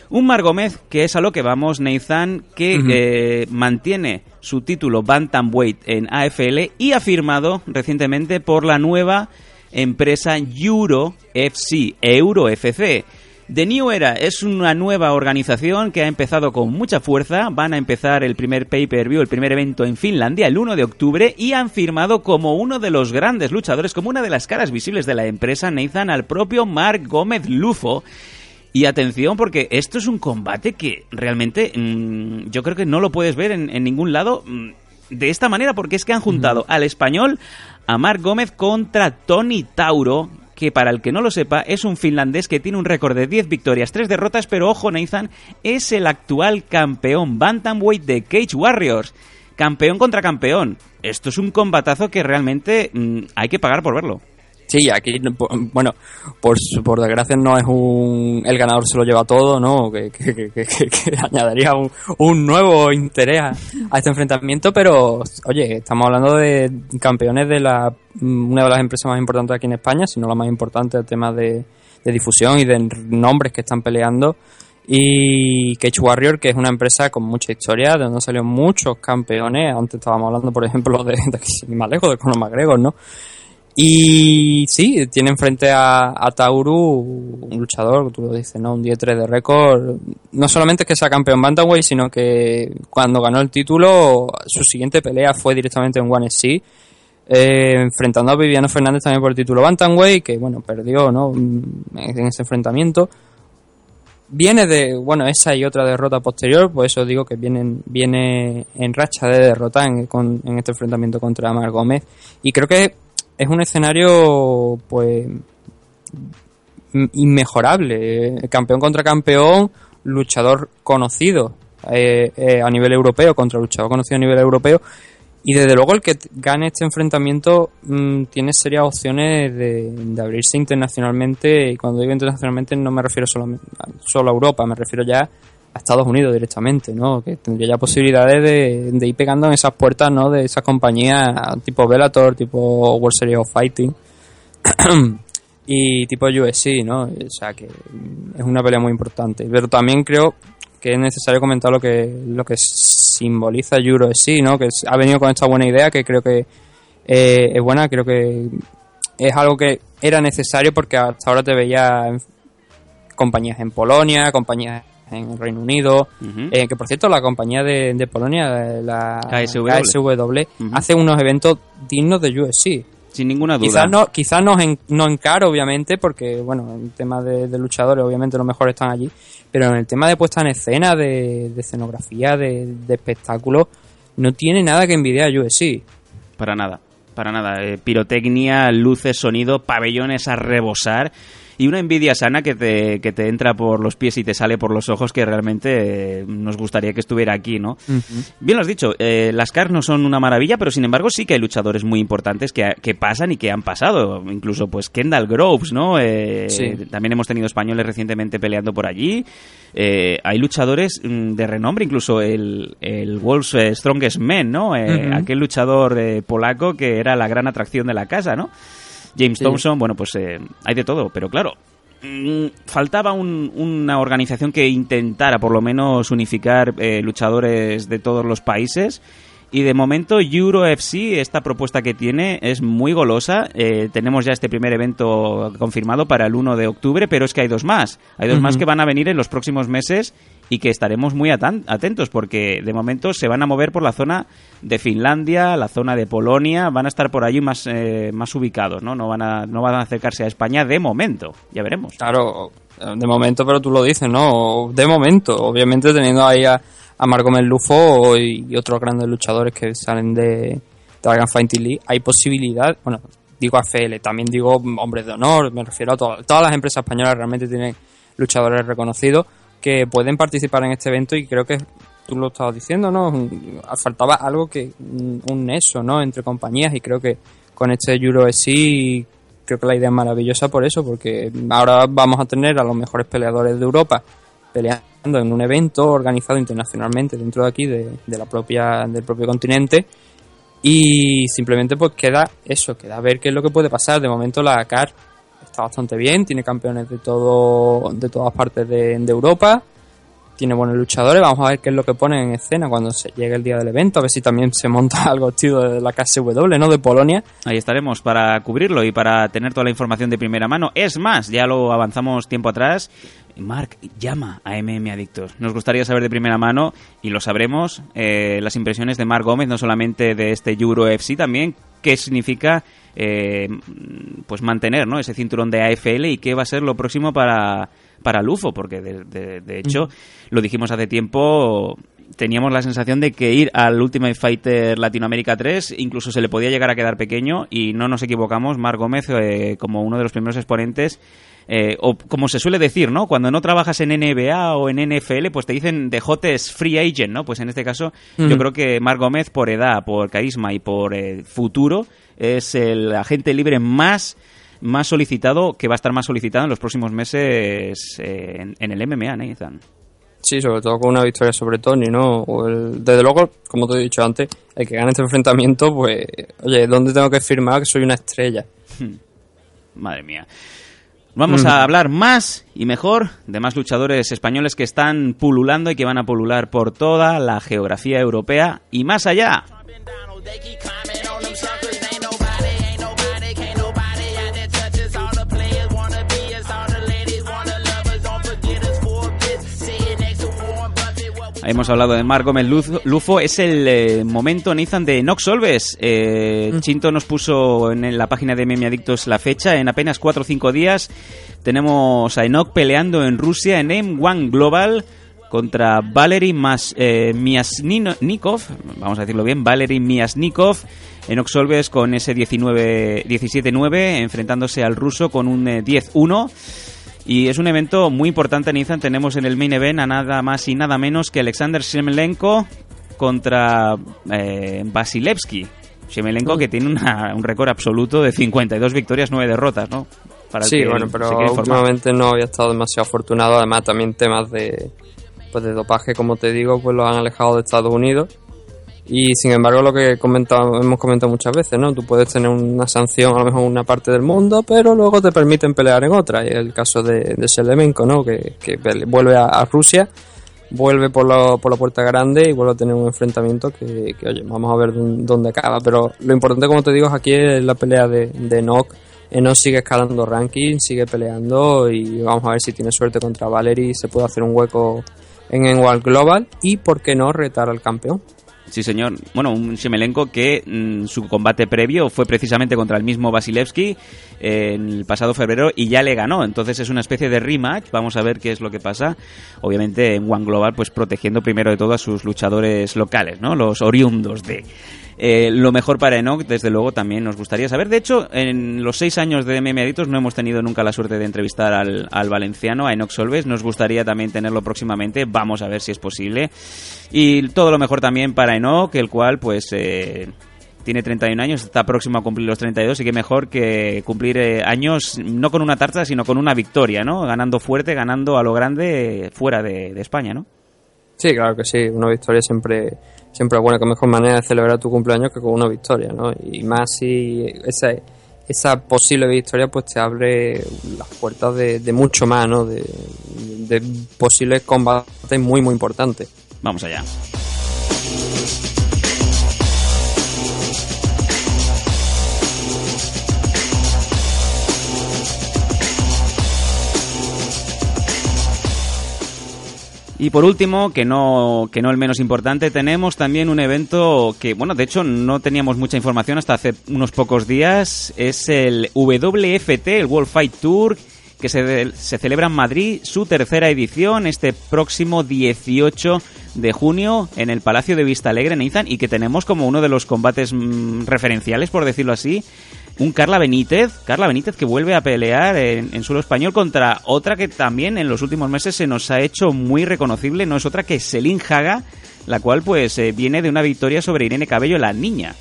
S2: Un Marc Gómez que es a lo que vamos, Nathan, que eh, mantiene su título Bantamweight en AFL y ha firmado recientemente por la nueva empresa Euro FC, Euro FC. The New Era es una nueva organización que ha empezado con mucha fuerza. Van a empezar el primer pay-per-view, el primer evento en Finlandia el 1 de octubre y han firmado como uno de los grandes luchadores, como una de las caras visibles de la empresa, Nathan, al propio Mark Gómez Lufo. Y atención, porque esto es un combate que realmente mm, yo creo que no lo puedes ver en, en ningún lado mm, de esta manera, porque es que han juntado al español a Marc Gómez contra Tony Tauro, que para el que no lo sepa es un finlandés que tiene un récord de 10 victorias, 3 derrotas, pero ojo Nathan, es el actual campeón Bantamweight de Cage Warriors. Campeón contra campeón. Esto es un combatazo que realmente mm, hay que pagar por verlo.
S3: Sí, aquí, bueno, por, por desgracia no es un... El ganador se lo lleva todo, ¿no? Que, que, que- que- añadiría un, un nuevo interés a, este enfrentamiento, pero, oye, estamos hablando de campeones de la una de las empresas más importantes aquí en España, si no la más importante, el tema de, de difusión y de nombres que están peleando. Y Cage Warrior, que es una empresa con mucha historia, de donde salieron muchos campeones. Antes estábamos hablando, por ejemplo, de, de más lejos, de Conor McGregor, ¿no? Y sí, tienen frente a, a Tauru un luchador, tú lo dices, ¿no? Un 10-3 de récord. No solamente es que sea campeón Bantamweight, sino que cuando ganó el título, su siguiente pelea fue directamente en One SC, eh, enfrentando a Viviano Fernández también por el título Bantamweight, que bueno, perdió, ¿no? En ese enfrentamiento. Viene de, bueno, esa y otra derrota posterior, por eso digo que vienen, viene en racha de derrota en, con- en este enfrentamiento contra Mar Gómez. Y creo que es un escenario, pues, in- inmejorable. Eh, Campeón contra campeón, luchador conocido eh, eh, a nivel europeo contra luchador conocido a nivel europeo. Y desde luego el que gane este enfrentamiento mm, tiene serias opciones de, de abrirse internacionalmente. Y cuando digo internacionalmente no me refiero a- solo a Europa, me refiero ya a Estados Unidos directamente, ¿no? Que tendría ya posibilidades de, ir pegando en esas puertas, ¿no? De esas compañías tipo Bellator, tipo World Series of Fighting y tipo UFC, ¿no? O sea que es una pelea muy importante. Pero también creo que es necesario comentar lo que lo que simboliza Euro ¿no? Que ha venido con esta buena idea que creo que eh, es buena, creo que es algo que era necesario porque hasta ahora te veía compañías en Polonia, compañías en el Reino Unido. Eh, que por cierto, la compañía de, de Polonia, eh, la
S2: KSW.
S3: KSW, hace unos eventos dignos de UFC.
S2: Sin ninguna duda.
S3: Quizás no, quizás no en, no en caro, obviamente, porque, bueno, en tema de, de luchadores, obviamente los mejores están allí, pero en el tema de puesta en escena, de, de escenografía, de, de espectáculos, no tiene nada que envidiar a UFC.
S2: Para nada, para nada. Eh, pirotecnia, luces, sonido, pabellones a rebosar y una envidia sana que te, que te entra por los pies y te sale por los ojos que realmente eh, nos gustaría que estuviera aquí, ¿no? Bien lo has dicho, eh, las CARs no son una maravilla, pero sin embargo sí que hay luchadores muy importantes que, que pasan y que han pasado. Incluso pues Kendall Groves, ¿no? Eh,
S3: Sí.
S2: También hemos tenido españoles recientemente peleando por allí. Eh, hay luchadores mm, de renombre, incluso el, el World's eh, Strongest Man, ¿no? Aquel luchador eh, polaco que era la gran atracción de la casa, ¿no? James
S3: Sí.
S2: Thompson, bueno, pues eh, hay de todo, pero claro, mm, faltaba un- una organización que intentara por lo menos unificar eh, luchadores de todos los países. Y de momento Euro FC, esta propuesta que tiene es muy golosa. Eh, tenemos ya este primer evento confirmado para el 1 de octubre, pero es que hay dos más. Hay dos más que van a venir en los próximos meses y que estaremos muy atentos porque de momento se van a mover por la zona de Finlandia, la zona de Polonia, van a estar por allí más, eh, más ubicados, ¿no? No van, a, no van a acercarse a España de momento, ya veremos.
S3: Claro, de momento, pero tú lo dices, ¿no? De momento, obviamente teniendo ahí a, a Lufo y, otros grandes luchadores que salen de, Dragon Fighting League, hay posibilidad, bueno, digo AFL, también digo hombres de honor, me refiero a to- todas las empresas españolas realmente tienen luchadores reconocidos que pueden participar en este evento y creo que tú lo estabas diciendo, ¿no? Faltaba algo que un un nexo, ¿no? Entre compañías y creo que con este Euro sí creo que la idea es maravillosa por eso, porque ahora vamos a tener a los mejores peleadores de Europa peleando en un evento organizado internacionalmente dentro de aquí de, de la propia del propio continente y simplemente pues queda eso, queda ver qué es lo que puede pasar. De momento la CAR está bastante bien, tiene campeones de todo de todas partes de, de Europa, tiene buenos luchadores, vamos a ver qué es lo que ponen en escena cuando se llegue el día del evento, a ver si también se monta algo tío de la KSW, ¿no? De Polonia.
S2: Ahí estaremos para cubrirlo y para tener toda la información de primera mano. Es más, ya lo avanzamos tiempo atrás. Mark llama a MM Adictos. Nos gustaría saber de primera mano y lo sabremos eh, las impresiones de Mark Gómez, no solamente de este Euro FC, también qué significa eh, pues mantener ¿no? ese cinturón de AFL y qué va a ser lo próximo para, para Lufo, porque de, de- de hecho, lo dijimos hace tiempo, teníamos la sensación de que ir al Ultimate Fighter Latinoamérica 3 incluso se le podía llegar a quedar pequeño y no nos equivocamos, Marc Gómez eh, como uno de los primeros exponentes eh, o como se suele decir, ¿no? Cuando no trabajas en NBA o en NFL, pues te dicen de hottest free agent, ¿no? Pues en este caso, yo creo que Marc Gómez, por edad, por carisma y por eh, futuro, es el agente libre más más solicitado, que va a estar más solicitado en los próximos meses eh, en, en el MMA, Nathan.
S3: Sí, sobre todo con una victoria sobre Tony, ¿no? O el- desde luego, como te he dicho antes, el que gane este enfrentamiento, pues, oye, ¿dónde tengo que firmar que soy una estrella?
S2: Madre mía. Vamos
S3: Mm.
S2: a hablar más y mejor de más luchadores españoles que están pululando y que van a pulular por toda la geografía europea y más allá. Hemos hablado de Mark Gómez Lufo. Es el eh, momento, Nathan, de Nox Solves. Eh, Chinto nos puso en la página de Meme Adictos la fecha. En apenas 4 o 5 días tenemos a Enoch peleando en Rusia en M1 Global contra Valery Mas, eh, Miasnikov. Vamos a decirlo bien, Valery Miasnikov. Enoch Solves con ese 19 17-9 enfrentándose al ruso con un eh, 10-1. Y es un evento muy importante, Nizan. Tenemos en el main event a nada más y nada menos que Alexander Shemelenko contra eh, Vasilevsky. Shemelenko que tiene una- un récord absoluto de 52 victorias, 9 derrotas, ¿no? Para
S3: sí, bueno, pero últimamente no había estado demasiado afortunado. Además, también temas de, pues de dopaje, como te digo, pues lo han alejado de Estados Unidos. Y sin embargo, lo que comentado, hemos comentado muchas veces, ¿no? Tú puedes tener una sanción a lo mejor en una parte del mundo, pero luego te permiten pelear en otra. Y es el caso de, de Shelemenko, ¿no? Que, vuelve a, Rusia, vuelve por, la- por la puerta grande y vuelve a tener un enfrentamiento que, oye, vamos a ver dónde acaba. Pero lo importante, como te digo, aquí es la pelea de, de Enoch. Enoch sigue escalando ranking, sigue peleando y vamos a ver si tiene suerte contra Valery y se puede hacer un hueco en Enwal Global y, por qué no, retar al campeón.
S2: Sí, señor. Bueno, un Shemelenko que mm, su combate previo fue precisamente contra el mismo Vasilevsky eh, en el pasado febrero y ya le ganó. Entonces es una especie de rematch. Vamos a ver qué es lo que pasa. Obviamente en One Global, pues protegiendo primero de todo a sus luchadores locales, ¿no? Los oriundos de. Eh, lo mejor para Enoch, desde luego, también nos gustaría saber. De hecho, en los seis años de MM Adictos no hemos tenido nunca la suerte de entrevistar al, al valenciano, a Enoch Solves. Nos gustaría también tenerlo próximamente. Vamos a ver si es posible. Y todo lo mejor también para Enoch, el cual, pues. Eh, tiene 31 años, está próximo a cumplir los 32 y que mejor que cumplir eh, años no con una tarta, sino con una victoria, ¿no? Ganando fuerte, ganando a lo grande fuera de, de España, ¿no?
S3: Sí, claro que sí. Una victoria siempre, siempre es buena. Que mejor manera de celebrar tu cumpleaños que con una victoria, ¿no? Y más si esa, esa posible victoria pues te abre las puertas de, de mucho más, ¿no? De, de posibles combates muy, muy importantes.
S2: Vamos allá. Y por último, que no, que no el menos importante, tenemos también un evento que, bueno, de hecho no teníamos mucha información hasta hace unos pocos días. Es el WFT, el World Fight Tour, que se, se celebra en Madrid, su tercera edición, este próximo 18 de junio en el Palacio de Vista Alegre, Nathan, y que tenemos como uno de los combates mm, referenciales, por decirlo así, un Carla Benítez, Carla Benítez que vuelve a pelear en, en, suelo español contra otra que también en los últimos meses se nos ha hecho muy reconocible, no es otra que Selin Haga, la cual pues eh, viene de una victoria sobre Irene Cabello, la niña.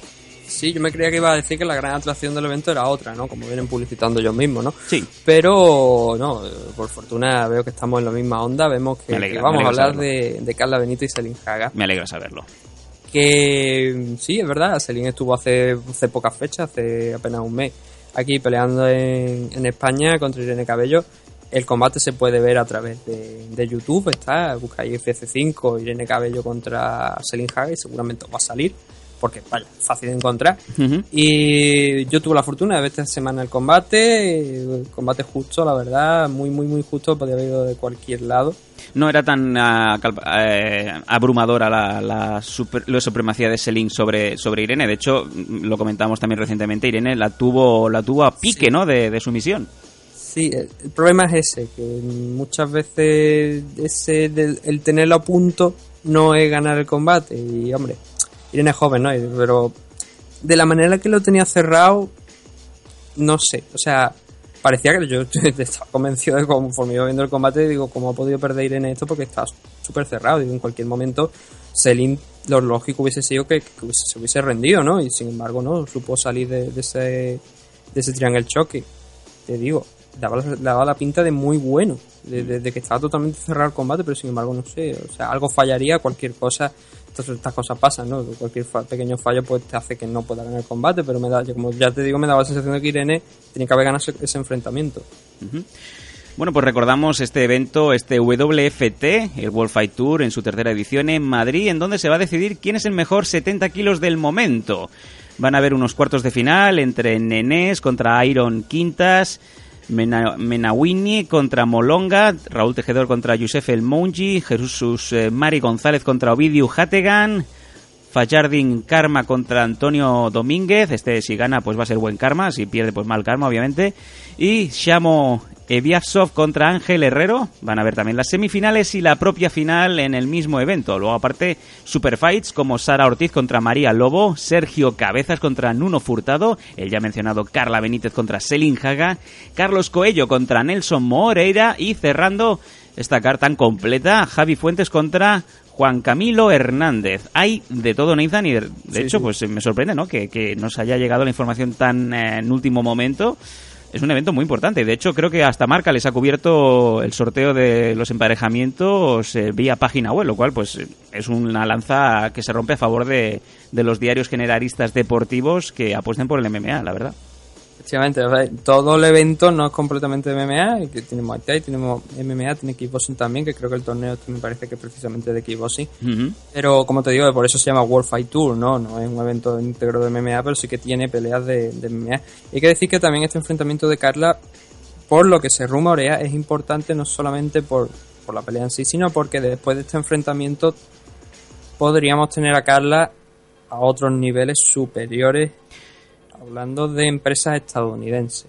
S3: Sí, yo me creía que iba a decir que la gran atracción del evento era otra, ¿no? Como vienen publicitando ellos mismos, ¿no?
S2: Sí.
S3: Pero, no, por fortuna veo que estamos en la misma onda, vemos que,
S2: alegra,
S3: que vamos a hablar de, de, Carla Benítez y Selin Haga.
S2: Me alegra saberlo.
S3: Que sí, es verdad, Selin estuvo hace, hace pocas fechas, hace apenas un mes, aquí peleando en, en España contra Irene Cabello. El combate se puede ver a través de, de YouTube, está, buscáis FC5, Irene Cabello contra Selin Haga y seguramente os va a salir porque vaya, fácil de encontrar.
S2: Uh -huh.
S3: Y yo tuve la fortuna de ver esta semana el combate, el combate justo, la verdad, muy, muy, muy justo, podía haber ido de cualquier lado.
S2: No era tan uh, eh, abrumadora la, la, super, la, supremacía de Selin sobre, sobre Irene, de hecho, lo comentamos también recientemente, Irene la tuvo, la tuvo a pique, sí. ¿no?, de, de sumisión.
S3: Sí, el problema es ese, que muchas veces ese del, el tenerlo a punto no es ganar el combate, y hombre Irene es joven, ¿no? Pero de la manera que lo tenía cerrado, no sé. O sea, parecía que yo estaba convencido de conforme iba viendo el combate, digo, ¿cómo ha podido perder Irene esto? Porque está súper cerrado. Digo, en cualquier momento, Selim, lo lógico hubiese sido que, que, se hubiese rendido, ¿no? Y sin embargo, no, supo salir de, de ese, de ese triangle choque. Te digo, daba, daba la pinta de muy bueno, de, de, de, que estaba totalmente cerrado el combate, pero sin embargo, no sé, o sea, algo fallaría, cualquier cosa, estas, estas cosas pasan, ¿no? Cualquier pequeño fallo pues te hace que no pueda ganar el combate, pero me da, yo, como ya te digo, me daba la sensación de que Irene tenía que haber ganado ese, enfrentamiento.
S2: Bueno, pues recordamos este evento, este WFT, el World Fight Tour, en su tercera edición en Madrid, en donde se va a decidir quién es el mejor 70 kilos del momento. Van a haber unos cuartos de final entre Nenés contra Iron Quintas, Mena, Menawini contra Molonga, Raúl Tejedor contra Yusef El Mounji, Jesús eh, Mari González contra Ovidio Hategan, Fajardin Karma contra Antonio Domínguez, este si gana pues va a ser buen karma, si pierde pues mal karma obviamente, y Shamo Eviasov contra Ángel Herrero, van a ver también las semifinales y la propia final en el mismo evento, luego aparte superfights como Sara Ortiz contra María Lobo, Sergio Cabezas contra Nuno Furtado, el ya mencionado Carla Benítez contra Selin Haga, Carlos Coello contra Nelson Moreira y cerrando esta carta tan completa, Javi Fuentes contra Juan Camilo Hernández. Hay de todo, Nathan, y de, sí, hecho, sí. pues me sorprende, ¿no? Que, que, nos haya llegado la información tan eh, en último momento. Es un evento muy importante. De hecho, creo que hasta Marca les ha cubierto el sorteo de los emparejamientos eh, vía página web, lo cual, pues, es una lanza que se rompe a favor de, de los diarios generalistas deportivos que apuesten por el MMA, la verdad.
S3: Efectivamente, todo el evento no es completamente MMA, que tenemos Muay tenemos MMA, tiene kickboxing también, que creo que el torneo me parece que es precisamente de kickboxing. Uh -huh. Pero como te digo, por eso se llama World Fight Tour, ¿no? No es un evento íntegro de MMA, pero sí que tiene peleas de, de MMA. Y hay que decir que también este enfrentamiento de Carla, por lo que se rumorea, es importante no solamente por por la pelea en sí, sino porque después de este enfrentamiento podríamos tener a Carla a otros niveles superiores, hablando de empresas estadounidenses.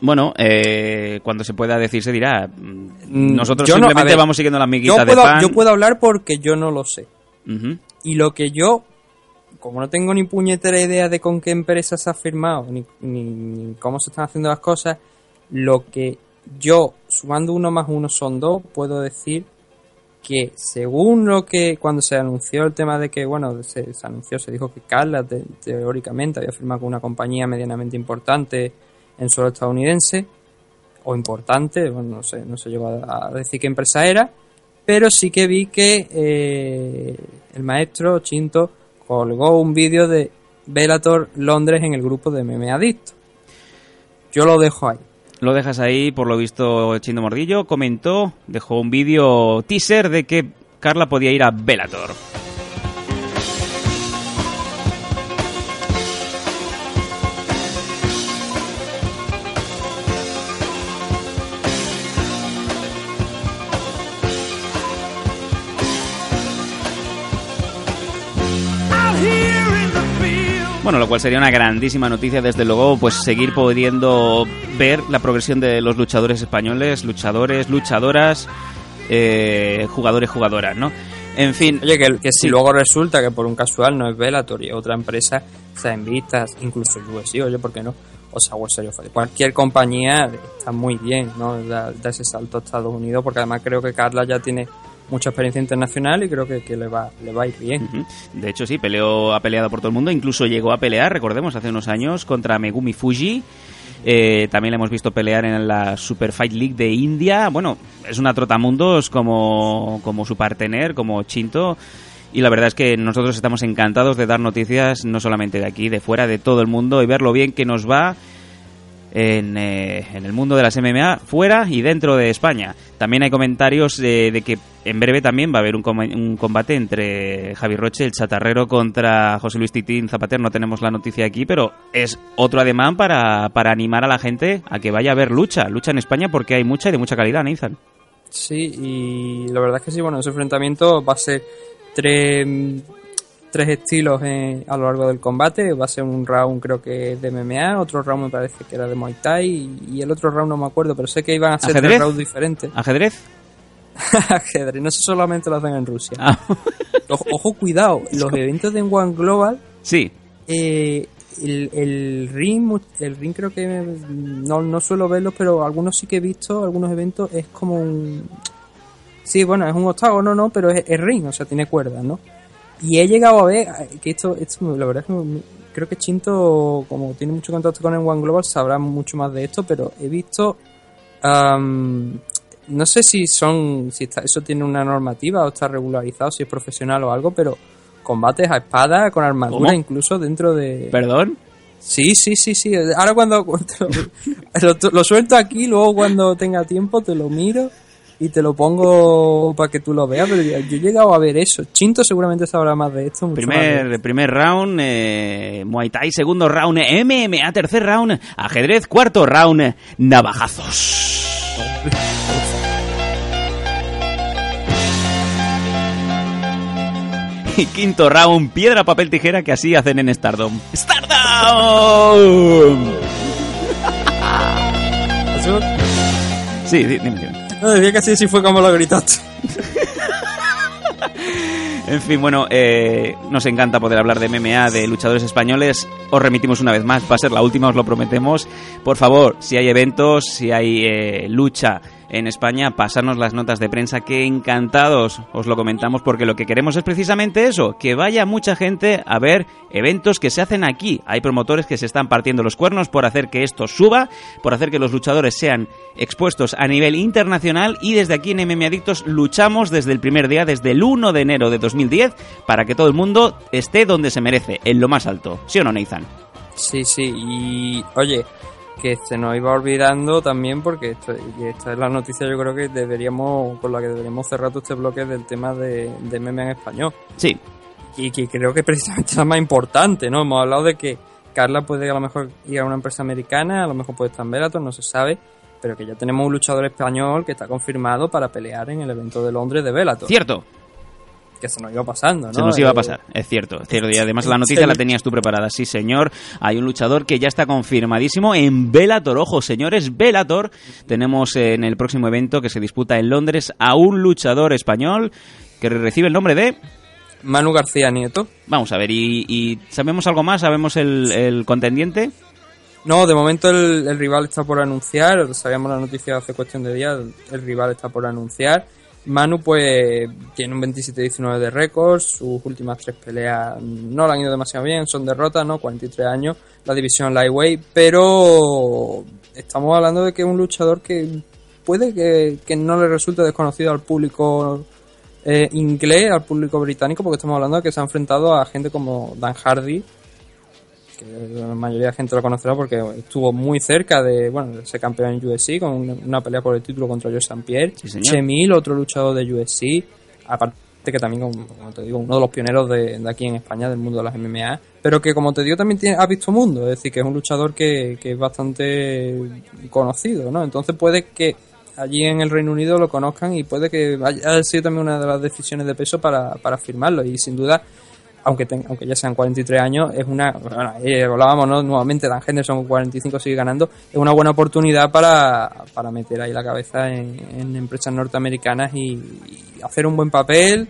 S2: Bueno, eh, cuando se pueda decir se dirá. Mm, Nosotros
S3: yo no-
S2: simplemente
S3: ver,
S2: vamos siguiendo las miguitas
S3: yo
S2: de pan.
S3: yo puedo hablar porque yo no lo sé. Y lo que yo, como no tengo ni puñetera idea de con qué empresa se ha firmado, ni, ni- ni cómo se están haciendo las cosas, lo que yo, sumando uno más uno son dos, puedo decir que según lo que cuando se anunció el tema de que, bueno, se, anunció, se dijo que Carla te- teóricamente había firmado con una compañía medianamente importante en suelo estadounidense, o importante, bueno, no sé, no se llegó a, a decir qué empresa era, pero sí que vi que eh, el maestro Chinto colgó un vídeo de Velator Londres en el grupo de Meme Adicto. Yo lo dejo ahí.
S2: Lo dejas ahí, por lo visto, Chindo Mordillo comentó, dejó un vídeo teaser de que Carla podía ir a Bellator. Bueno, lo cual sería una grandísima noticia, desde luego, pues seguir pudiendo ver la progresión de los luchadores españoles, luchadores, luchadoras, eh, jugadores, jugadoras, ¿no? En fin.
S3: Oye, que, que si
S2: Sí.
S3: luego resulta que por un casual no es Bellator y otra empresa, sea, en vistas, incluso UFC, oye, ¿por qué no? O sea, World Series of Fighting. Cualquier compañía está muy bien, ¿no? Da, da ese salto a Estados Unidos, porque además creo que Carla ya tiene mucha experiencia internacional y creo que, que le, va, le va a ir bien.
S2: De hecho, sí, peleó, ha peleado por todo el mundo. Incluso llegó a pelear, recordemos, hace unos años contra Megumi Fuji. Eh, también le hemos visto pelear en la Super Fight League de India. Bueno, es una trotamundos como, como su partener, como Chinto. Y la verdad es que nosotros estamos encantados de dar noticias, no solamente de aquí, de fuera, de todo el mundo, y ver lo bien que nos va en, eh, en el mundo de las MMA fuera y dentro de España. También hay comentarios de que en breve también va a haber un, com- un combate entre Javi Roche, el chatarrero, contra José Luis Titín Zapater. No tenemos la noticia aquí, pero es otro ademán para, para animar a la gente a que vaya a ver lucha. Lucha en España porque hay mucha y de mucha calidad, Nathan.
S3: Sí, y la verdad es que sí, bueno, ese enfrentamiento va a ser tres, tres estilos eh, a lo largo del combate. Va a ser un round creo que de MMA, otro round me parece que era de Muay Thai y, y el otro round no me acuerdo, pero sé que iban a ser
S2: ¿Ajedrez?
S3: tres rounds diferentes.
S2: ¿Ajedrez?
S3: Ajedrez, no sé solamente lo hacen en Rusia.
S2: Ah.
S3: Ojo, ojo, cuidado, los eventos de One Global,
S2: Sí.
S3: eh, el, el ring, el ring creo que no, no suelo verlos, pero algunos sí que he visto, algunos eventos es como un... Sí, bueno, es un octágono, ¿no? Pero es, es ring, o sea, tiene cuerdas, ¿no? Y he llegado a ver eh, que esto, esto la verdad es que creo que Chinto, como tiene mucho contacto con el One Global, sabrá mucho más de esto, pero he visto... am, no sé si son si está- eso tiene una normativa o está regularizado, si es profesional o algo, pero combates a espada con armadura
S2: ¿Cómo?
S3: incluso dentro de...
S2: ¿Perdón?
S3: Sí, sí, sí, sí. Ahora cuando lo suelto aquí, luego cuando tenga tiempo te lo miro y te lo pongo para que tú lo veas, pero yo he llegado a ver eso. Chinto seguramente sabrá más de esto. mucho más de-
S2: Primer, primer round, eh, Muay Thai. Segundo round, MMA. Tercer round, ajedrez. Cuarto round, navajazos. Y quinto round, piedra, papel, tijera, que así hacen en Stardom. ¡Stardom! Sí, sí, dime, dime.
S3: No, que fue como lo gritaste.
S2: En fin, bueno, eh, nos encanta poder hablar de MMA, de luchadores españoles. Os remitimos una vez más, va a ser la última, os lo prometemos. Por favor, si hay eventos, si hay eh, lucha en España, pasarnos las notas de prensa, que encantados os lo comentamos, porque lo que queremos es precisamente eso, que vaya mucha gente a ver eventos que se hacen aquí. Hay promotores que se están partiendo los cuernos por hacer que esto suba, por hacer que los luchadores sean expuestos a nivel internacional y desde aquí en MM Adictos luchamos desde el primer día, desde el 1 de enero de 2010, para que todo el mundo esté donde se merece, en lo más alto. ¿Sí o no, Nathan?
S3: Sí, sí, y oye, que se nos iba olvidando también porque esto, y esta es la noticia yo creo que deberíamos, con la que deberíamos cerrar todo este bloque del tema de, de meme en español.
S2: Sí.
S3: Y que creo que precisamente es la más importante, ¿no? Hemos hablado de que Carla puede a lo mejor ir a una empresa americana, a lo mejor puede estar en Bellator, no se sabe, pero que ya tenemos un luchador español que está confirmado para pelear en el evento de Londres de Bellator.
S2: Cierto.
S3: Que se nos iba pasando, ¿no?
S2: Se nos iba a pasar, es cierto. es cierto. Y además la noticia la tenías tú preparada. Sí, señor. Hay un luchador que ya está confirmadísimo en Bellator. Ojo, señores, Bellator. Tenemos eh, en el próximo evento que se disputa en Londres a un luchador español que recibe el nombre de...
S3: Manu García Nieto.
S2: Vamos a ver, ¿y, y sabemos algo más? ¿Sabemos el, el contendiente?
S3: No, de momento el, el rival está por anunciar. Sabíamos la noticia hace cuestión de días. El rival está por anunciar. Manu, pues, tiene un 27-19 de récords. Sus últimas tres peleas no le han ido demasiado bien. Son derrotas, ¿no? 43 años. La división Lightweight. Pero estamos hablando de que es un luchador que puede que, que no le resulte desconocido al público eh, inglés, al público británico, porque estamos hablando de que se ha enfrentado a gente como Dan Hardy, que la mayoría de gente lo conocerá porque estuvo muy cerca de, bueno, de ser campeón en UFC con una, una pelea por el título contra Joe St. Pierre. Chemil, otro luchador de UFC, aparte que también, como, como te digo, uno de los pioneros de, de aquí en España del mundo de las MMA, pero que como te digo también tiene, ha visto mundo, es decir, que es un luchador que, que es bastante conocido, ¿no? Entonces puede que allí en el Reino Unido lo conozcan y puede que haya sido también una de las decisiones de peso para, para firmarlo y sin duda aunque aunque ya sean 43 años es una bueno, eh, hablábamos ¿no? nuevamente Dan Henderson con 45 sigue ganando es una buena oportunidad para, para meter ahí la cabeza en, en empresas norteamericanas y, hacer un buen papel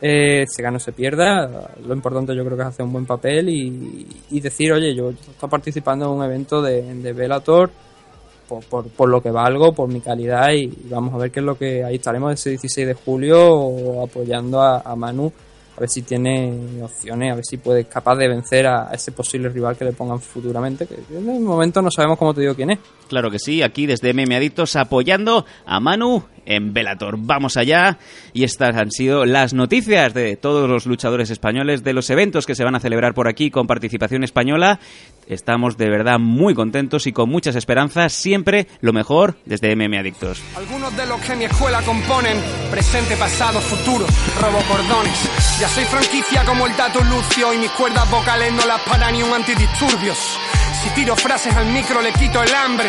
S3: eh, se gana o se pierda lo importante yo creo que es hacer un buen papel y, y decir oye yo estoy participando en un evento de, de Bellator por, por, por lo que valgo, por mi calidad y vamos a ver qué es lo que ahí estaremos ese 16 de julio apoyando a, a Manu a ver si tiene opciones, a ver si puede capaz de vencer a, ese posible rival que le pongan futuramente, que en el momento no sabemos cómo te digo quién es.
S2: Claro que sí, aquí desde Adictos apoyando a Manu en Velator. Vamos allá y estas han sido las noticias de todos los luchadores españoles, de los eventos que se van a celebrar por aquí con participación española. Estamos de verdad muy contentos y con muchas esperanzas, siempre lo mejor desde MM Adictos.
S12: Algunos de los que mi escuela componen, presente, pasado, futuro, robo cordones. Ya soy franquicia como el dato Lucio y mis cuerdas vocales no las para ni un antidisturbios. Si tiro frases al micro le quito el hambre.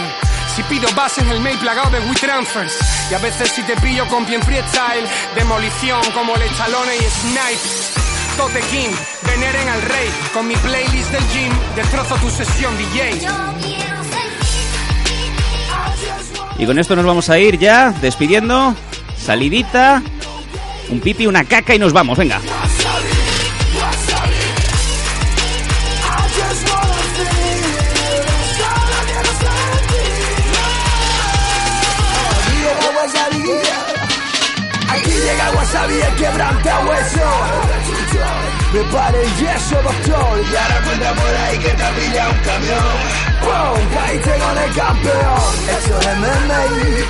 S12: Si pido bases el mail plagado de WeTransfers. Y a veces si te pillo con pie en freestyle, demolición como el Stallone y Snipes. Tote King, veneren al rey. Con mi playlist del gym, destrozo tu sesión DJ.
S2: Y con esto nos vamos a ir ya, despidiendo. Salidita, un pipi, una caca y nos vamos, venga.
S4: Llega Wasabi el quebrante a hueso Prepare el yeso, doctor Y ahora cuenta por ahí que te pilla un camión ¡Pum! Caíste con el campeón Eso es MMA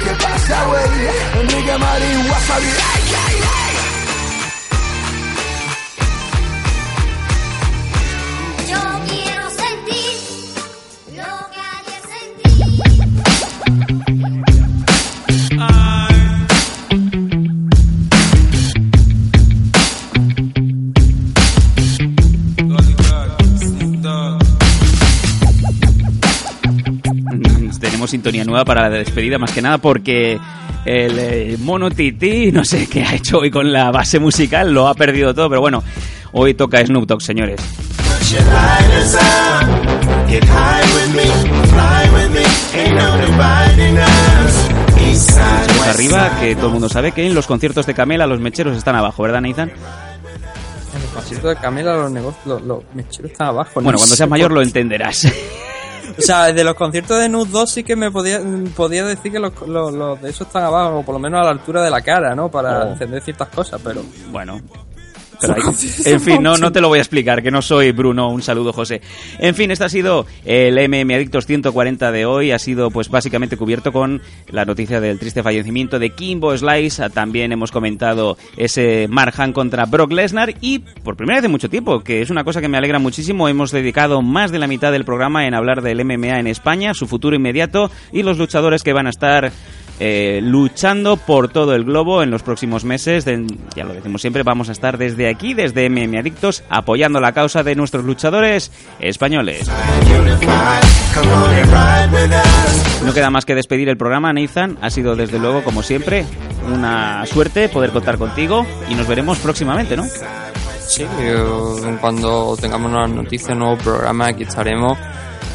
S4: ¿Qué pasa, güey? Enrique Marín, Wasabi ¡Ay, ay, ay!
S2: Sintonía nueva para la despedida, más que nada porque el eh, mono Titi, no sé qué ha hecho hoy con la base musical, lo ha perdido todo, pero bueno, hoy toca Snoop Dogg, señores. Arriba, que todo el mundo sabe que en los conciertos de Camela los mecheros están abajo, ¿verdad, Nathan?
S3: En el concierto de Camila los negocios, los, los mecheros están abajo.
S2: Bueno,
S3: no
S2: cuando seas mayor lo entenderás.
S3: O sea, de los conciertos de Nude 2 sí que me podía, podía decir que los, los, los de esos están abajo, o por lo menos a la altura de la cara, ¿no? Para
S2: Oh.
S3: encender ciertas cosas, pero...
S2: Bueno. Pero en fin, no, no te lo voy a explicar, que no soy Bruno. Un saludo, José. En fin, este ha sido el MM Adictos 140 de hoy. Ha sido, pues, básicamente cubierto con la noticia del triste fallecimiento de Kimbo Slice. También hemos comentado ese Mark Hunt contra Brock Lesnar. Y por primera vez en mucho tiempo, que es una cosa que me alegra muchísimo, hemos dedicado más de la mitad del programa en hablar del MMA en España, su futuro inmediato y los luchadores que van a estar eh, luchando por todo el globo en los próximos meses. De- ya lo decimos siempre, vamos a estar desde aquí, desde MM Adictos, apoyando la causa de nuestros luchadores españoles. No queda más que despedir el programa, Nathan. Ha sido desde luego, como siempre, una suerte poder contar contigo y nos veremos próximamente, ¿no?
S3: Sí, cuando tengamos nuevas noticias, nuevo programa, aquí estaremos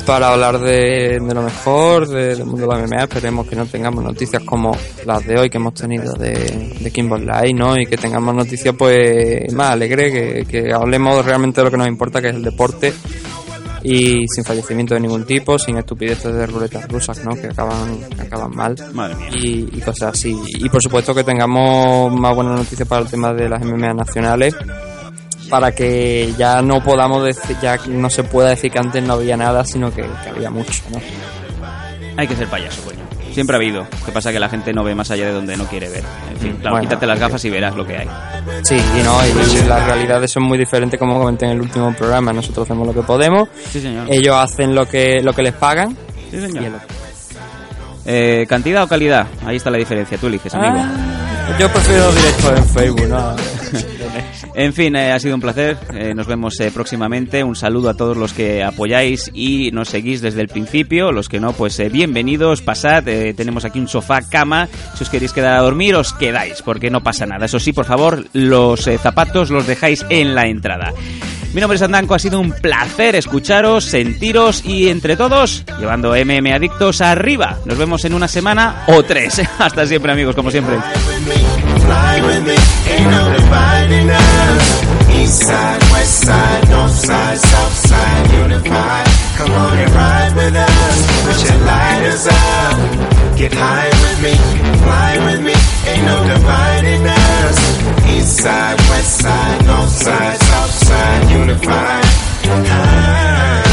S3: para hablar de, de lo mejor de- del mundo de la MMA. Esperemos que no tengamos noticias como las de hoy que hemos tenido de, de Kimbo ¿no? Y que tengamos noticias pues más alegres, que, que hablemos realmente de lo que nos importa, que es el deporte. Y sin fallecimiento de ningún tipo, sin estupideces de ruletas rusas, ¿no? Que acaban, que acaban mal. Y, y cosas así. Y por supuesto que tengamos más buenas noticias para el tema de las MMA nacionales para que ya no podamos decir, ya no se pueda decir que antes no había nada, sino que, que había mucho, ¿no?
S2: Hay que ser payaso, coño. Siempre ha habido. Lo que pasa es que la gente no ve más allá de donde no quiere ver. En fin, claro,
S3: Bueno,
S2: quítate las gafas y verás lo que hay.
S3: Sí, y no, y las realidades son muy diferentes como comenté en el último programa. Nosotros hacemos lo que podemos,
S2: Sí, señor.
S3: ellos hacen lo que lo que les pagan.
S2: Sí, señor.
S3: y
S2: Eh, ¿Cantidad o calidad? Ahí está la diferencia. Tú eliges, amigo.
S3: Ah, yo prefiero directo en Facebook, ¿no?
S2: En fin, eh, ha sido un placer. Eh, nos vemos eh, próximamente. Un saludo a todos los que apoyáis y nos seguís desde el principio. Los que no, pues bienvenidos, pasad. Tenemos aquí un sofá, cama. Si os queréis quedar a dormir, os quedáis, porque no pasa nada. Eso sí, por favor, los zapatos los dejáis en la entrada. Mi nombre es Andanco, ha sido un placer escucharos, sentiros y entre todos, llevando MM Adictos arriba. Nos vemos en una semana o tres. Hasta siempre, amigos, como siempre.
S4: East side, west side, north side, south side, unified. Come on and ride with us. Put your lighters up. Get high with me, fly with me, ain't no dividing us. East side, west side, north side, south side, unified. Ah.